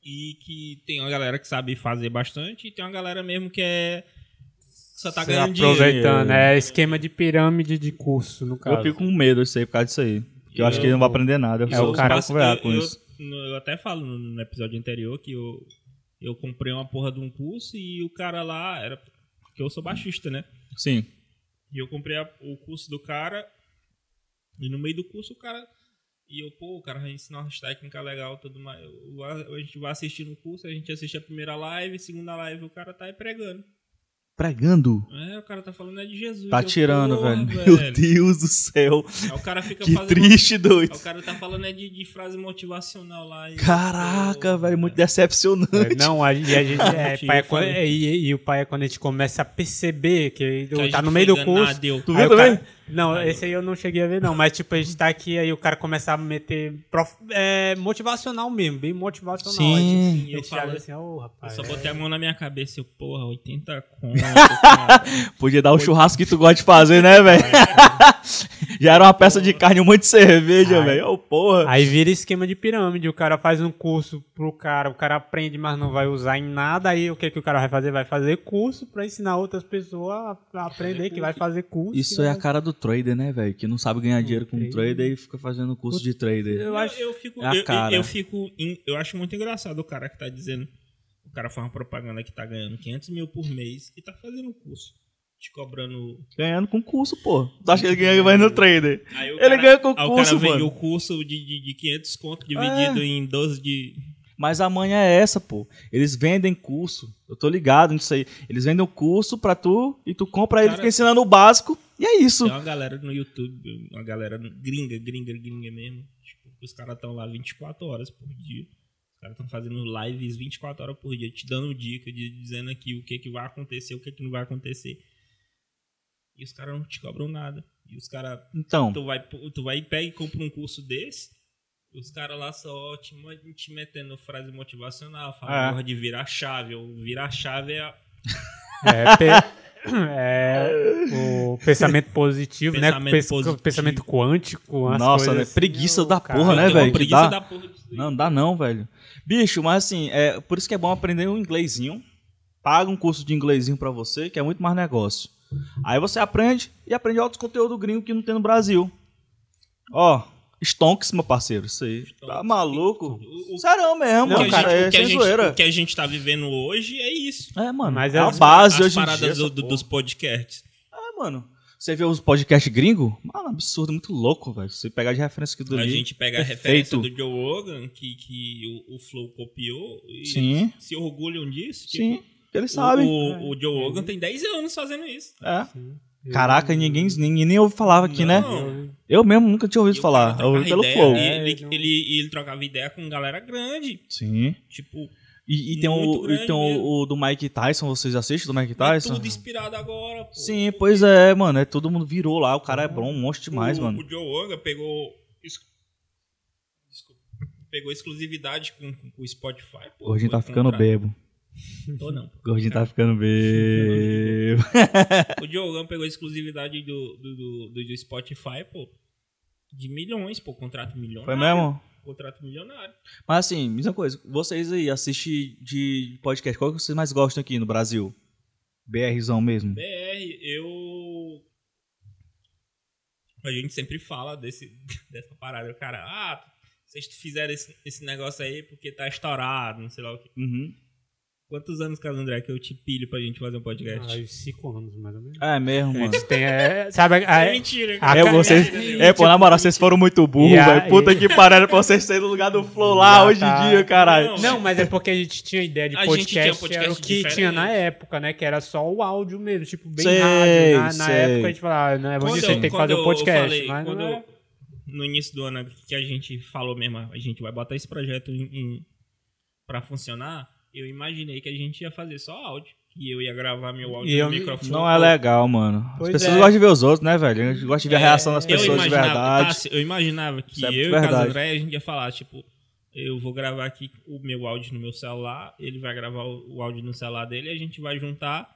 e que tem uma galera que sabe fazer bastante e tem uma galera mesmo que é só tá Se ganhando dinheiro. aproveitando, é esquema de pirâmide de curso, no caso. Eu fico com medo disso aí por causa disso aí. Porque eu, acho que ele não vai aprender nada. Eu É, o cara eu, com eu- isso. Eu até falo no, no episódio anterior que eu, eu comprei uma porra de um curso e o cara lá era. Porque eu sou baixista, né? Sim. E eu comprei a- o curso do cara e no meio do curso o cara. E eu, pô, o cara vai ensinar umas técnicas legal tudo mais. Eu- A, a gente vai assistir no curso, a gente assiste a primeira live, segunda live o cara tá aí pregando. Pregando. É, o cara tá falando é de Jesus. Tá Eu, tirando, porra, velho. Meu Deus do céu. Aí o cara fica Que fazendo. triste, Aí doido. o cara tá falando é de, de frase motivacional lá. e- Caraca, velho, muito é. decepcionante. É, Não, a, e a gente. É, pai é eu quando- é, e, e o pai é quando a gente começa a perceber que, Que a tá gente no meio do curso. eu- Tu aí viu cara- também? Não, esse aí eu não cheguei a ver, não. Mas, tipo, a gente tá aqui, aí o cara começa a meter prof- é, motivacional mesmo, bem motivacional. Sim. Aí, tipo, Eu gente já falo- assim, ô, Eu rapaz. só é- botei a mão na minha cabeça, eu, porra, 80 conto. Cara. Podia dar o churrasco que tu gosta de fazer, né, velho? Já era uma peça de carne e um monte de cerveja, velho. Ô, porra. Aí vira esquema de pirâmide. O cara faz um curso pro cara, o cara aprende, mas não vai usar em nada. Aí o que, que o cara vai fazer? Vai fazer curso pra ensinar outras pessoas a a aprender que vai fazer curso. Isso é a vai- cara do trader, né, velho? Que não sabe ganhar dinheiro com trader. trader e fica fazendo curso de trader. Eu acho. eu, fico, É a eu, eu- cara. eu fico, eu acho muito engraçado o cara que tá dizendo, o cara faz uma propaganda que tá ganhando 500 mil por mês e tá fazendo um curso, te cobrando. Ganhando com curso, pô. Tu acha que ele ganha vai no trader? Ele cara- ganha com aí o curso, cara vende o curso de, de, de 500 conto dividido em 12 de. Mas a manha é essa, pô. Eles vendem curso. Eu tô ligado nisso aí. Eles vendem o curso pra tu e tu compra ele, Cara- fica ensinando o básico. E é isso. Tem uma galera no YouTube, uma galera gringa, gringa, gringa mesmo. Tipo, os caras estão lá 24 horas por dia. Os caras estão fazendo lives 24 horas por dia, te dando dica, de, dizendo aqui o que, que vai acontecer, o que, que não vai acontecer. E os caras não te cobram nada. E os caras. Então, Tu vai, tu vai e pega e compra um curso desse. Os caras lá só te, te metendo frase motivacional, falando É. de virar chave. Ou virar chave é a- É, é o pensamento positivo, né? Pensamento Pes- positivo. Pensamento quântico. Nossa, coisas né? assim, Preguiça da cara. porra, né, tem uma velho? preguiça dá. da porra. Não, dá não, velho. Bicho, mas assim, é por isso que é bom aprender um inglesinho. Paga um curso de inglesinho pra você, que é muito mais negócio. Aí você aprende e aprende outros conteúdos gringo que não tem no Brasil. Ó, Stonks, meu parceiro, isso aí. Tá maluco? O- o- Sério mesmo, O que, mano, a cara, gente, é o, que a sem gente, o que a gente tá vivendo hoje é isso. É, mano, Mas é a as- base As hoje em dia. paradas do- do- dos podcasts. É, mano. Você vê os podcasts gringo? Mano, absurdo, muito louco, velho. Você pegar de referência aqui do A ali, gente pega a perfeito. referência do Joe Rogan, que, que o, o Flow copiou, e Sim. eles se orgulham disso. tipo, Sim, eles o- sabem. O, o Joe Rogan tem 10 anos fazendo isso. É. Caraca, ninguém, ninguém nem ouve falar aqui, né? Não. Eu mesmo nunca tinha ouvido E o falar. Eu ouvi pelo ideia, Flow. E É, ele, ele, e ele trocava ideia com galera grande. Sim. Tipo, E, e tem, Muito o, e tem o, o do Mike Tyson, vocês assistem do Mike é Tyson? tudo inspirado agora, pô. Sim, pois é, mano. É, todo mundo virou lá. O cara é bom, um monstro demais, o, mano. O Joe Rogan pegou. Desculpa. Pegou exclusividade com, com o Spotify. Pô, O Gordinho foi tá ficando bebo. Tô não. O Gordinho tá ficando bebo. O Rogan pegou exclusividade do, do, do, do- Spotify, pô. De milhões, pô. Contrato milionário. Foi mesmo? Contrato milionário. Mas assim, mesma coisa. Vocês aí assistem de podcast. Qual que vocês mais gostam aqui no Brasil? BRzão mesmo? BR, eu. A gente sempre fala desse, dessa parada. O cara, ah, vocês fizeram esse, esse negócio aí porque tá estourado, não sei lá o que. Uhum. Quantos anos, Carlos André, que eu te pilho pra gente fazer um podcast? Ah, uns cinco anos, mais ou menos. É mesmo, A mano. gente tem, é, sabe, a, é mentira, a-. É, cara, vocês, é, é, pô, na moral, vocês foram muito burros, E velho. Puta que pariu pra vocês saírem no lugar do Flow lá Já hoje tá. em dia, caralho. Não, Não, mas é porque a gente tinha ideia de A gente podcast, tinha podcast era o que diferente. tinha na época, né? Que era só o áudio mesmo, tipo, bem Sei, rádio. Na, na época a gente falava, né? Vamos Quando dizer, eu- tem que fazer eu- um eu podcast. falei, mas quando não é- eu- no início do ano que a gente falou mesmo, a gente vai botar esse projeto em, em, pra funcionar, eu imaginei que a gente ia fazer só áudio. E eu ia gravar meu áudio E eu no me- microfone. Não é legal, mano. As Pois pessoas é. gostam de ver os outros, né, velho? A gente gosta de ver a reação das Eu pessoas de imaginava- verdade. tá, eu imaginava que Isso é eu e o verdade. André, a gente ia falar, tipo, eu vou gravar aqui o meu áudio no meu celular, ele vai gravar o, o áudio no celular dele, a gente vai juntar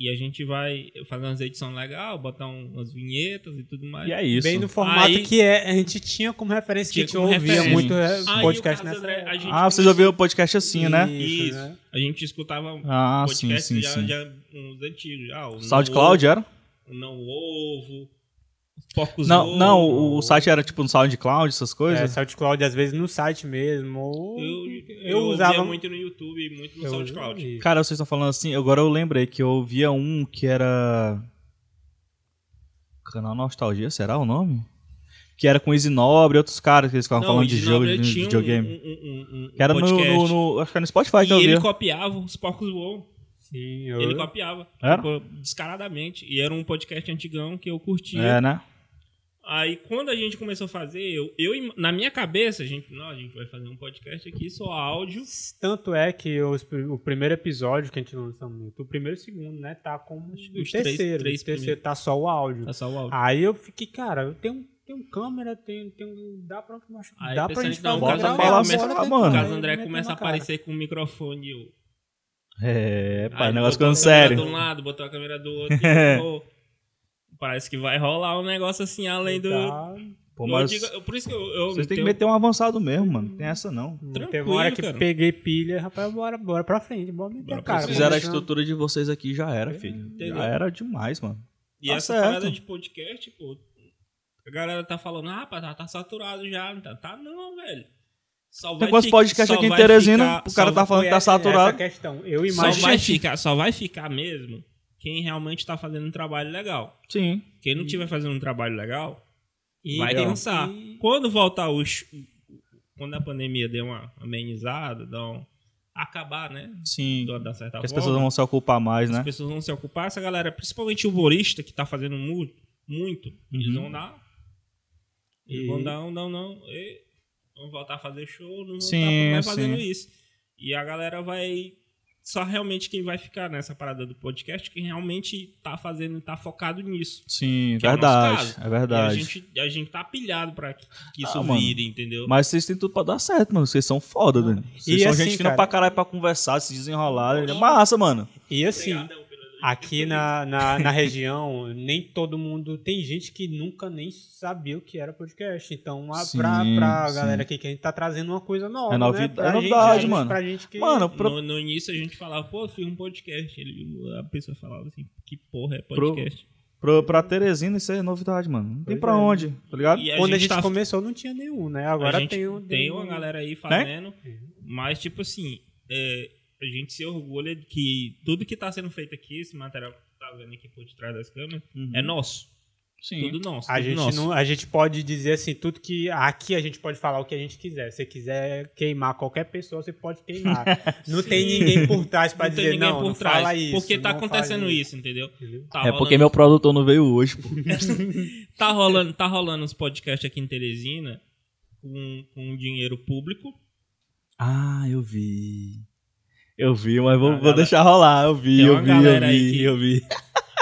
e a gente vai fazer umas edições legais, botar um- umas vinhetas e tudo mais. E é isso. Bem no formato Aí- que é, a gente tinha como referência, que a Tinha gente ouvia referência. muito é, Aí podcast nessa André, a gente Ah, vocês ouviram o podcast assim, né? Isso, né? A gente escutava Ah, sim, podcast sim, já, sim. já uns antigos. Já, o SoundCloud era? O Não Ovo, Porcos Não, Ovo. não, o, o site era tipo no SoundCloud, essas É, coisas? SoundCloud, às vezes no site mesmo. ou- Eu, eu, eu, usava muito no YouTube e muito no eu SoundCloud. Cara, vocês estão falando assim, agora eu lembrei que eu via um que era. Canal Nostalgia, será o nome? Que era com o Easy Nobre e outros caras que eles ficavam Não, falando de jogo, de videogame. Um, um, um, um que era no, no, no- Acho que era no Spotify que E eu ele via. copiava os Porcos Voam. Sim, eu... Ele copiava. Era? tipo, descaradamente. E era um podcast antigão que eu curtia. É, né? Aí quando a gente começou a fazer, eu, eu na minha cabeça, a gente, não, a gente vai fazer um podcast aqui só áudio. Tanto é que os o primeiro episódio que a gente lançou no YouTube, o primeiro e o segundo, né, tá como o os três- terceiro. três o terceiro tá só o áudio. Tá só o áudio. Aí eu fiquei, cara, eu tenho, tenho câmera, tenho, tenho, dá pra, Aí dá pra gente o Bota André pra lá, começa, o mano. Carlos André começa a aparecer com o microfone e eu. É, pai, Aí o negócio botou ficando a câmera sério. de um lado, botou a câmera do outro. e, pô, parece que vai rolar um negócio assim além do. Tá, Pô, eu mas digo- por isso que eu. eu vocês têm que tenho- meter um avançado mesmo, mano. Tem essa não. teve Tranquilo, uma hora que cara. peguei pilha, rapaz, bora, bora pra frente, bora meter Bora a pra cara. frente. Fizeram a estrutura de vocês aqui já era, filho. Entendeu? Já era demais, mano. E Tá essa certo. parada de podcast, pô, a galera tá falando, ah, rapaz, tá, tá saturado já. Não tá, tá não, velho. Só Tem ficar- podcasts só aqui em vai Teresina, ficar- o cara só tá falando que tá saturado. Essa questão. Eu Só imagino. vai, ficar, só vai ficar mesmo quem realmente tá fazendo um trabalho legal. Sim. Quem não tiver fazendo um trabalho legal, E- vai cansar. e- Quando voltar os. Quando a pandemia der uma amenizada, dar um, acabar, né? Sim. Certa as forma, pessoas vão se ocupar mais, as né? pessoas vão se ocupar. Essa galera, principalmente o humorista que tá fazendo muito, muito eles Uhum. vão dar. Eles E- vão dar um, não, não. E vão voltar a fazer show, não vão Sim, estar mais fazendo sim. isso. E a galera vai só realmente quem vai ficar nessa parada do podcast, quem realmente tá fazendo, tá focado nisso. Sim, é verdade. caso. É E a verdade. gente, a gente tá pilhado pra que, que isso Ah, mano. vire, entendeu? Mas vocês têm tudo pra dar certo, mano. Vocês são foda, Dani. Vocês E são assim, gente fina cara- pra caralho pra conversar, se desenrolar. É massa, mano. E assim, aqui na, na, na região, nem todo mundo. Tem gente que nunca nem sabia o que era podcast. Então, a, Sim, pra, pra sim. galera aqui que a gente tá trazendo uma coisa nova. É novi- né? Pra é gente- novidade, gente- mano. Pra gente que. Mano, pro- No, no início a gente falava, pô, eu fiz um podcast. Ele, a pessoa falava assim, que porra é podcast? Pro, pra Teresina isso é novidade, mano. Não tem Pois pra é. onde, tá ligado? E Quando a gente, tá- começou, não tinha nenhum, né? Agora a gente tem um. tem uma um- galera aí fazendo, mas tipo assim, é, a gente se orgulha de que tudo que tá sendo feito aqui, esse material que tá vendo aqui por detrás das câmeras, é nosso. Sim. Tudo nosso. A tudo gente, nosso. não, a gente pode dizer assim, tudo que. Aqui a gente pode falar o que a gente quiser. Se você quiser queimar qualquer pessoa, você pode queimar. Não tem ninguém por trás pra não tem dizer, ninguém não, por não trás. fala isso. porque tá acontecendo isso, entendeu? Tá É porque meu produtor não veio hoje, pô. tá rolando, tá rolando uns podcasts aqui em Teresina com, com dinheiro público. Ah, eu vi. Eu vi, mas vou, vou deixar rolar. Eu vi, Tem eu uma vi, eu galera aí vi, que- eu vi.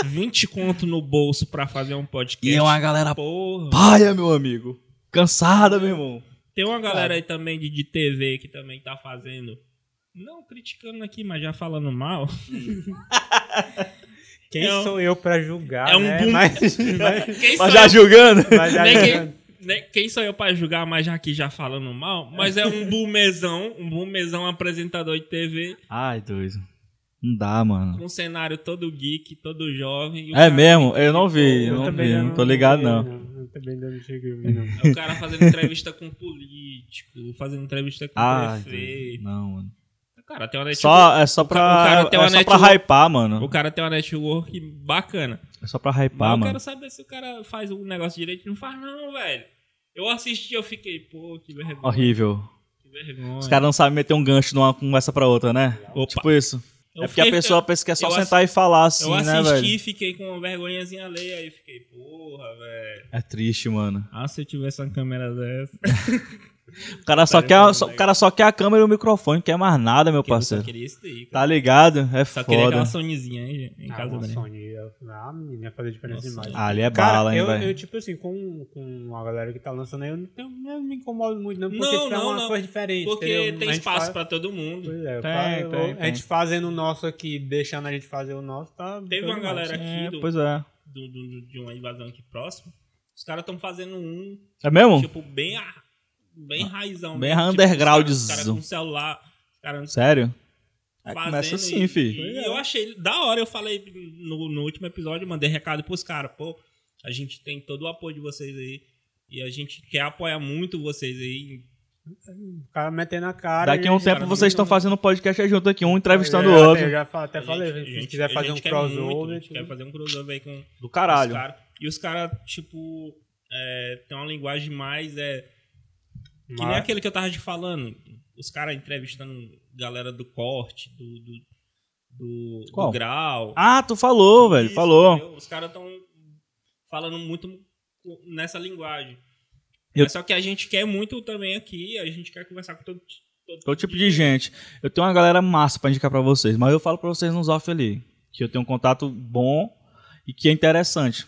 20 conto no bolso pra fazer um podcast. E é uma galera Porra. paia, meu amigo. Cansada, meu irmão. Tem uma galera aí também de, de TV que também tá fazendo. Não criticando aqui, mas já falando mal. Quem É um- sou eu pra julgar, é um né? boom- Mas, mas, Quem sou Mas já eu- julgando? mas já Nem julgando. quem, nem- quem sou eu pra julgar, mas já aqui já falando mal? Mas é um boomezão, um boomezão apresentador de TV, Ai, doido. Não dá, mano. com um cenário todo geek, todo jovem. É mesmo? Eu não vi, eu Eu não vi, não tô ligado, não. Eu também não cheguei a ver, não. É o cara fazendo entrevista com político, fazendo entrevista com Ai, prefeito. não, mano. Cara, tem uma network, Só, é só o o cara pra, é só pra network- hypar, o mano. cara tem uma network bacana. É só pra Mas hypar, eu mano. quero saber se o cara faz o negócio direito. Não faz não, velho. Eu assisti eu fiquei, pô, que vergonha. Horrível. Que vergonha. Os caras não sabem meter um gancho de uma conversa pra outra, né? Opa. Tipo isso. Eu é porque a fiquei- pessoa eu- pensa que é só eu sentar e falar assim, eu né, assisti velho? e fiquei com uma vergonhazinha alheia. Aí fiquei, porra, velho. É triste, mano. Ah, se eu tivesse uma câmera dessa. O cara só, quer, só- o cara só quer a câmera e o microfone, não quer mais nada, meu Eu só parceiro. queria esse daí. cara. Tá ligado? É Só queria foda. aquela Sonyzinha aí em Ah, casa dele. Sony. eu- Ah, menina, ia fazer diferença Nossa, demais. Ah, ali é Cara, bala, hein, eu, velho. eu, tipo assim, com, com a galera que tá lançando aí, eu não, tenho, eu não me incomodo muito, não, porque Não, tipo, é não, uma não. coisa diferente. Porque entendeu? tem A espaço faz- pra todo mundo. Pois é, eu Tem, faço- tem, a gente fazendo o nosso aqui, deixando a gente fazer o nosso, tá. Teve tá uma galera aqui É, do, pois é. do- do- de uma invasão aqui próximo. Os caras estão fazendo um, É mesmo? tipo, bem, a- bem raizão. Bem mesmo. undergroundzão. Os caras cara com celular. Os caras Sério? É, começa assim, e- fi. E eu achei da hora. Eu falei no, no último episódio, mandei recado pros caras. Pô, a gente tem todo o apoio de vocês aí. E a gente quer apoiar muito vocês aí. O cara metendo a cara. Daqui a um tempo vocês estão fazendo podcast junto aqui, um entrevistando Eu o outro. Eu já até A falei, gente- se a gente quiser a fazer um gente quer muito, crossover. a gente quer fazer um crossover aí com Do os caralho. caras. E os caras, tipo, é, tem uma linguagem mais. É, que nem Mas- aquele que eu tava te falando. Os caras entrevistando galera do corte, do. do, do, do grau. Ah, tu falou, velho. Isso, falou. entendeu? Os caras estão falando muito nessa linguagem. Eu- Mas só que a gente quer muito também aqui, a gente quer conversar com todo, todo, Todo tipo de gente. Eu tenho uma galera massa pra indicar pra vocês, mas eu falo pra vocês nos off ali. Que eu tenho um contato bom e que é interessante.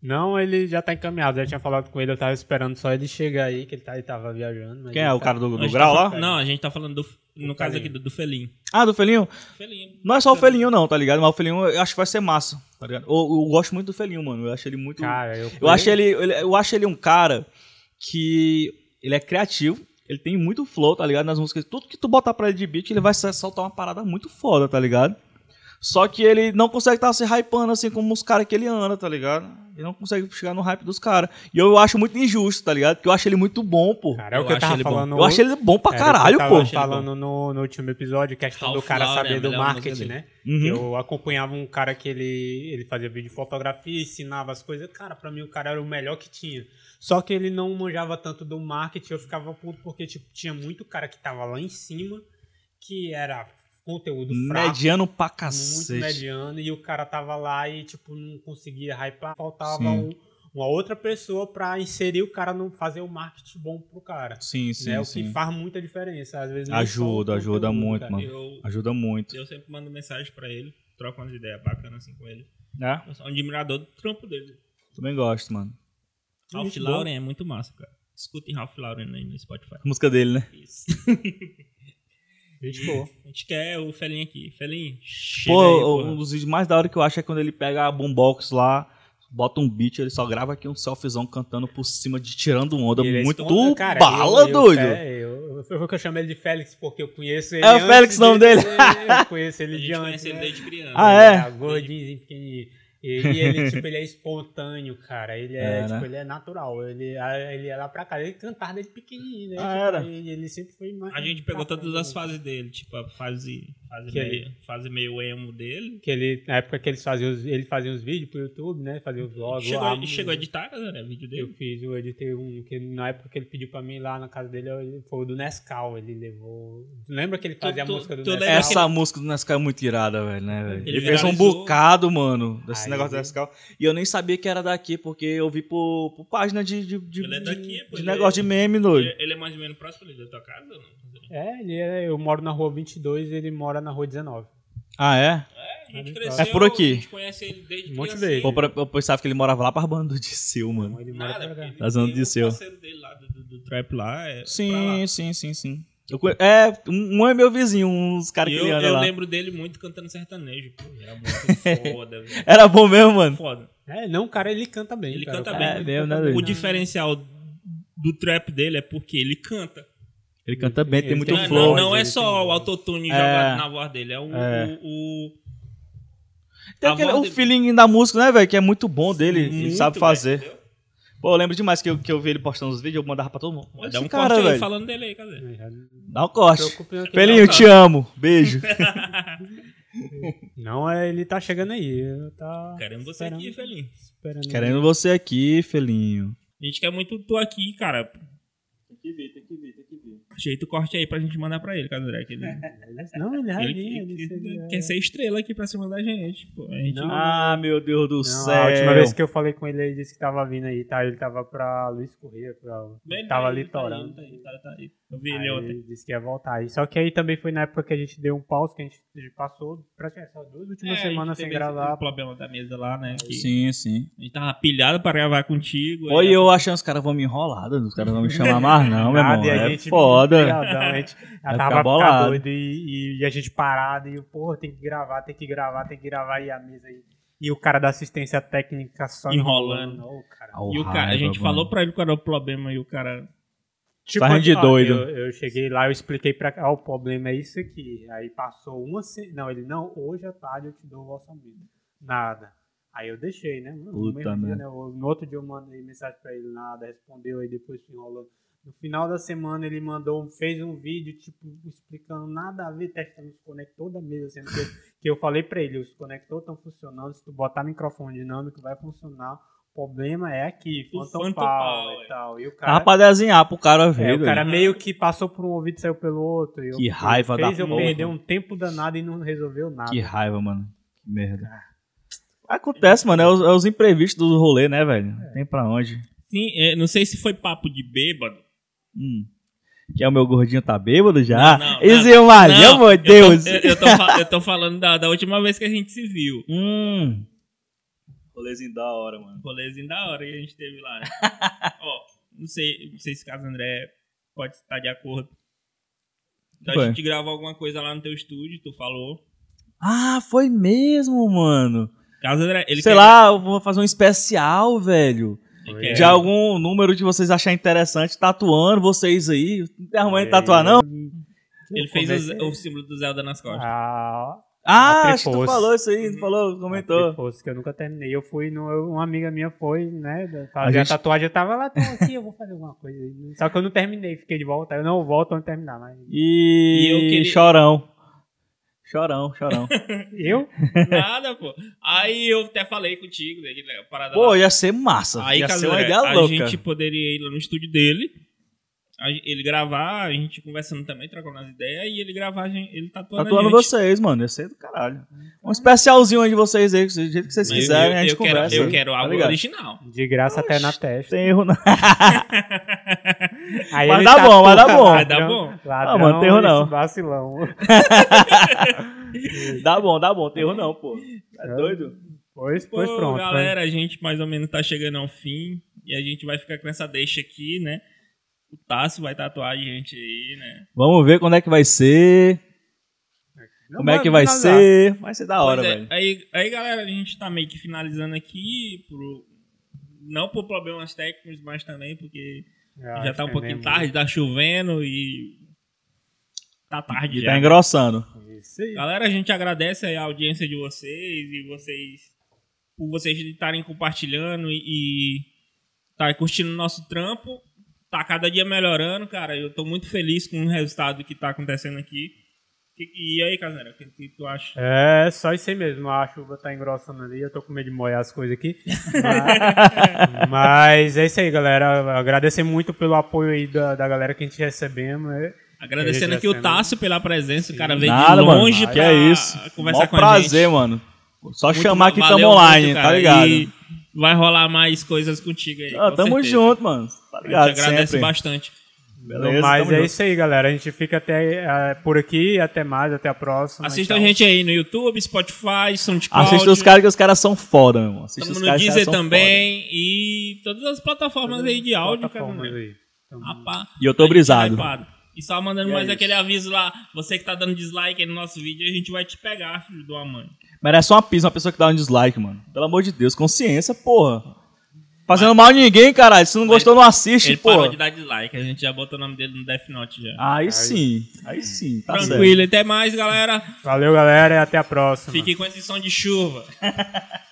Não, ele já tá encaminhado. Eu já tinha falado com ele, eu tava esperando só ele chegar aí, que ele, tá, ele tava viajando. mas Quem é? O tá- cara do, do grau tá lá? Não, a gente tá falando do. No caso Felinho. aqui do, do Felim. Ah, do Felinho? Felinho. Não é só o Felinho, não, tá ligado? Mas o Felinho eu acho que vai ser massa, tá ligado? Eu, eu gosto muito do Felinho, mano. Eu acho ele muito. Cara, eu, eu, acho ele, ele- eu acho ele um cara que. Ele é criativo, ele tem muito flow, tá ligado? Nas músicas. Tudo que tu botar pra ele de beat, ele vai soltar uma parada muito foda, tá ligado? Só que ele não consegue estar se hypando assim como os caras que ele anda, tá ligado? Ele não consegue chegar no hype dos caras. E eu acho muito injusto, tá ligado? Porque eu acho ele muito bom, pô. Cara, é o Eu que eu acho tava ele bom. falando. eu acho ele bom pra era que caralho, eu tava pô. falando no, no último episódio, questão do Half cara Lauren é saber a do marketing, né? Uhum. Eu acompanhava um cara que ele, ele fazia vídeo de fotografia, ensinava as coisas. Cara, pra mim o cara era o melhor que tinha. Só que ele não manjava tanto do marketing, eu ficava puto porque tipo, tinha muito cara que tava lá em cima, que era conteúdo fraco. Mediano pra muito cacete. mediano e o cara tava lá e tipo não conseguia hypar, faltava um, uma outra pessoa pra inserir o cara, no fazer o marketing bom pro cara. Sim, sim, né? O sim. que faz muita diferença. Às vezes Ajuda, ajuda muito, cara. mano. Eu, Ajuda muito. eu sempre mando mensagem pra ele, troco umas ideias bacanas assim com ele. É? Eu sou um admirador do trampo dele. Também gosto, mano. Ralph. Lauren é muito massa, cara. Escutem Ralph Lauren aí no Spotify. A música dele, né? Isso. Gente boa. A gente quer o Felinho aqui. Felinho, chega Pô, aí, um dos vídeos mais da hora que eu acho é quando ele pega a boombox lá, bota um beat, ele só grava aqui um selfiezão cantando por cima de tirando onda. Ele é Muito cara, bala, eu- eu- doido. É, eu, eu, eu, eu chamo ele de Félix porque eu conheço ele. É o Félix o nome dele- dele. Eu conheço ele de antes. conhece ele né? desde criança. Ah, é? É, gordinho, pequenininho. E, e ele, tipo, ele é espontâneo, cara. Ele é, É, tipo, né? ele é natural. Ele, ele é lá pra cá. Ele cantava desde pequenininho, né? Ah, Tipo, era? Ele, ele sempre foi mais. A gente pegou todas as fases dele, tipo a fase, fase, Que meio, fase meio emo dele. Que ele, na época que eles faziam os, ele fazia os vídeos pro YouTube, né? Fazia os vlogs. Chegou, lá, chegou a editar, né, vídeo Eu dele. fiz, eu editei um, que na época que ele pediu pra mim lá na casa dele, eu- foi o do Nescau, ele levou... Lembra que ele fazia tu- a música do tu Nescau? Essa música do Nescau é muito irada, velho, né, velho? Ele Ele, fez um bocado, mano, desse Aí, negócio do? Nescau. E eu nem sabia que era daqui, porque eu vi por, por página de, de, de, Ele é daqui, pô, de ele negócio é- de meme, doido. Ele, ele é mais ou menos próximo ali da tua casa ou não? É, ele é, eu moro na rua 22 ele mora na rua 19. Ah, é? É, a gente cresceu, É por aqui. A gente conhece ele desde Monte. Pô, pra- eu pensava que ele morava lá pra banda de Sil, mano. Ele mora Nada, pra cá. porque ele Da zona tem de um seu. parceiro dele lá do, do, do trap lá. É pra Sim, lá. sim, sim, sim. Eu conhe- é, um um é meu vizinho, uns caras E que eu, ele anda eu lá. lembro dele muito cantando sertanejo, pô. Era muito foda, velho. Era bom mesmo, mano. Foda. É, não, cara, ele canta bem. Ele cara, canta o cara- bem. ele É mesmo, canta né, bem. doido? O diferencial do trap dele é porque ele canta. Ele canta bem, tem muito tem flow. não, não é só tem o autotune É. jogado na voz dele, é o. É. o, o- Tem aquele, o dele- feeling da música, né, velho? Que é muito bom dele. ele sabe fazer. entendeu? Pô, eu lembro demais que eu, que eu vi ele postando os vídeos, eu mandava pra todo mundo. Dá esse um cara, corte aí velho. falando dele aí, cadê? Dá um corte. Felinho, não, te amo. Beijo. Não, é, ele tá chegando aí. Tá Querendo você esperando- aqui, Felinho. esperando. Querendo você aqui, Felinho. A gente quer muito tu aqui, cara. Tem que vir, tem que vir, tem que vir. Ajeita o corte aí pra gente mandar pra ele, Cadê? Que ele, Não, ele vai ele, ele- quer ser estrela aqui pra cima da gente. Pô. A gente Não. Ah, meu Deus do Não, céu. a última vez que eu falei com ele, ele disse que tava vindo aí, tá? Ele tava pra Luiz Corrêa, pra... Tava ali aí, tá aí, tá aí, tá- tá aí. Eu vi Aí ele ontem. ele disse que ia voltar aí. Só que aí também foi na época que a gente deu um pause, que a gente passou praticamente essas duas últimas É, semanas a gente sem gravar. O problema da mesa lá, né? Que Sim, sim. A gente tava pilhado pra gravar contigo. Oi, aí- eu achando os caras vão me enrolar, os caras vão me chamar mais não, meu irmão. e a É gente foda. pilhadão, a gente já tava ficar ficar bolado. doido e, e- e a gente parado e, porra, tem que gravar, tem que gravar, tem que gravar e a mesa aí. E o cara da assistência técnica só Enrolando. enrolando. Ô, cara. Au, E o cara, a gente mano. falou pra ele qual era o problema e o cara. Tipo, de doido. Eu, eu cheguei lá, eu expliquei pra cá, o problema é isso aqui. Aí passou uma se... Não, ele, não, hoje à tarde eu te dou o orçamento. Nada. Aí eu deixei, né? No Puta mesmo dia, né? eu- No outro dia eu mandei mensagem pra ele, nada, respondeu, aí depois se enrolou. No final da semana ele mandou, fez um vídeo, tipo, explicando nada a ver, testando os conectores da mesa, sendo que, que eu falei pra ele, os conectores estão funcionando, se tu botar microfone dinâmico vai funcionar. O problema é aqui, O Phantom Phantom Power Power. e tal. E o cara, Tava pra desenhar pro cara ver, é, o cara meio que passou por um ouvido e saiu pelo outro. E eu- Que raiva fez da eu porra. perder um tempo danado e não resolveu nada. Que raiva, mano. Que merda. Acontece, mano. É os, é os imprevistos do rolê, né, velho? Tem pra onde. Sim, é, não sei se foi papo de bêbado. Hum. Que é o meu gordinho tá bêbado já? Não, não, é Não, meu eu tô- Deus. Eu, eu tô, eu tô falando da, da última vez que a gente se viu. Hum. Rolezinho da hora, mano. Rolezinho da hora que a gente teve lá, né? Ó, não sei, não sei se caso André pode estar de acordo. Da Foi. gente gravar alguma coisa lá no teu estúdio, tu falou. Ah, foi mesmo, mano. Caso André, ele Sei quer- lá, eu vou fazer um especial, velho. quer- De algum número que vocês acharem interessante, tatuando vocês aí. Não tem arrumando de tatuar, não? Ele fez o, o símbolo do Zelda nas costas. Ah, Ah, A acho que tu falou isso aí, tu falou, comentou. Fosse que eu nunca terminei. Eu fui, no, eu- uma amiga minha foi, né? A Fazer a, gente- tatuagem, eu tava lá, tô aqui, eu vou fazer alguma coisa. Só que eu não terminei, fiquei de volta. Eu não volto antes de terminar, mas. E, E eu queria- chorão. Chorão, chorão. Eu? Nada, pô. Aí eu até falei contigo, né, a parada Pô, lá. ia ser massa. Aí, ia ser uma ideia a louca. gente poderia ir lá no estúdio dele ele gravar, a gente conversando também, trocando as ideias, e ele gravar, a gente, ele tatuando, Tatuando vocês, mano. Ia ser do caralho. Um especialzinho aí de vocês aí, do jeito que vocês Mas quiserem, eu, a gente eu quero, conversa. eu aí, quero tá algo ligado? original. De graça até na testa. Tem erro não. Aí Mas ele dá tá bom, mas dá bom. Vai dar bom. Ladrão, Ah, mano, tem erro não. Vacilão. dá bom, dá bom. Tem erro não, pô. É doido? Pois, Pô, pois pronto. galera, a gente mais ou menos tá chegando ao fim, e a gente vai ficar com essa deixa aqui, né? O Tássio vai tatuar a gente aí, né? Vamos ver quando é que vai ser. Não, Como é que vai ser? Vai ser da hora, é, velho. aí, aí, galera, a gente tá meio que finalizando aqui, por, não por problemas técnicos, mas também porque Eu já tá um é pouquinho mesmo. tarde, tá chovendo e tá tarde E já. tá engrossando. Isso aí. Galera, a gente agradece aí a audiência de vocês e vocês por vocês estarem compartilhando e, e estarem curtindo o nosso trampo. Tá cada dia melhorando, cara. Eu tô muito feliz com o resultado que tá acontecendo aqui. E, e aí, Casera, o que, que tu acha? É, só isso aí mesmo. A chuva tá engrossando ali. Eu tô com medo de molhar as coisas aqui. Mas, mas é isso aí, galera. Agradecer muito pelo apoio aí da, da galera que a gente recebemos. né? Agradecendo aqui o Tássio pela presença. O cara veio Nada, de longe mano. Que pra é isso. conversar Mó com a prazer, gente. mano. Só Muito chamar que tamo online, muito, tá ligado? E vai rolar mais coisas contigo aí. Ah, com tamo certeza. junto, mano. Tá A ligado? gente agradece sempre. bastante. Beleza, Mas é junto. isso aí, galera. A gente fica até eh, por aqui. Até mais, até a próxima. Assista a gente aí no YouTube, Spotify, SoundCloud. Assista os caras que os caras são foda, meu irmão. Assista os no caras Deezer caras são também e todas as plataformas aí de áudio, aí. Então, Rapaz, E eu tô a brisado. tá. E só mandando E é mais isso. aquele aviso lá, você que tá dando dislike aí no nosso vídeo, a gente vai te pegar, filho de uma mãe. Merece uma pizza uma pessoa que dá um dislike, mano. Pelo amor de Deus, consciência, porra. Fazendo mal a ninguém, caralho. Se não gostou, não assiste, Ele porra. parou de dar dislike, a gente já botou o nome dele no Death Note já. Aí sim, aí sim, tá certo. Tranquilo, até mais, galera. Valeu, galera. E até a próxima. Fiquem com esse som de chuva.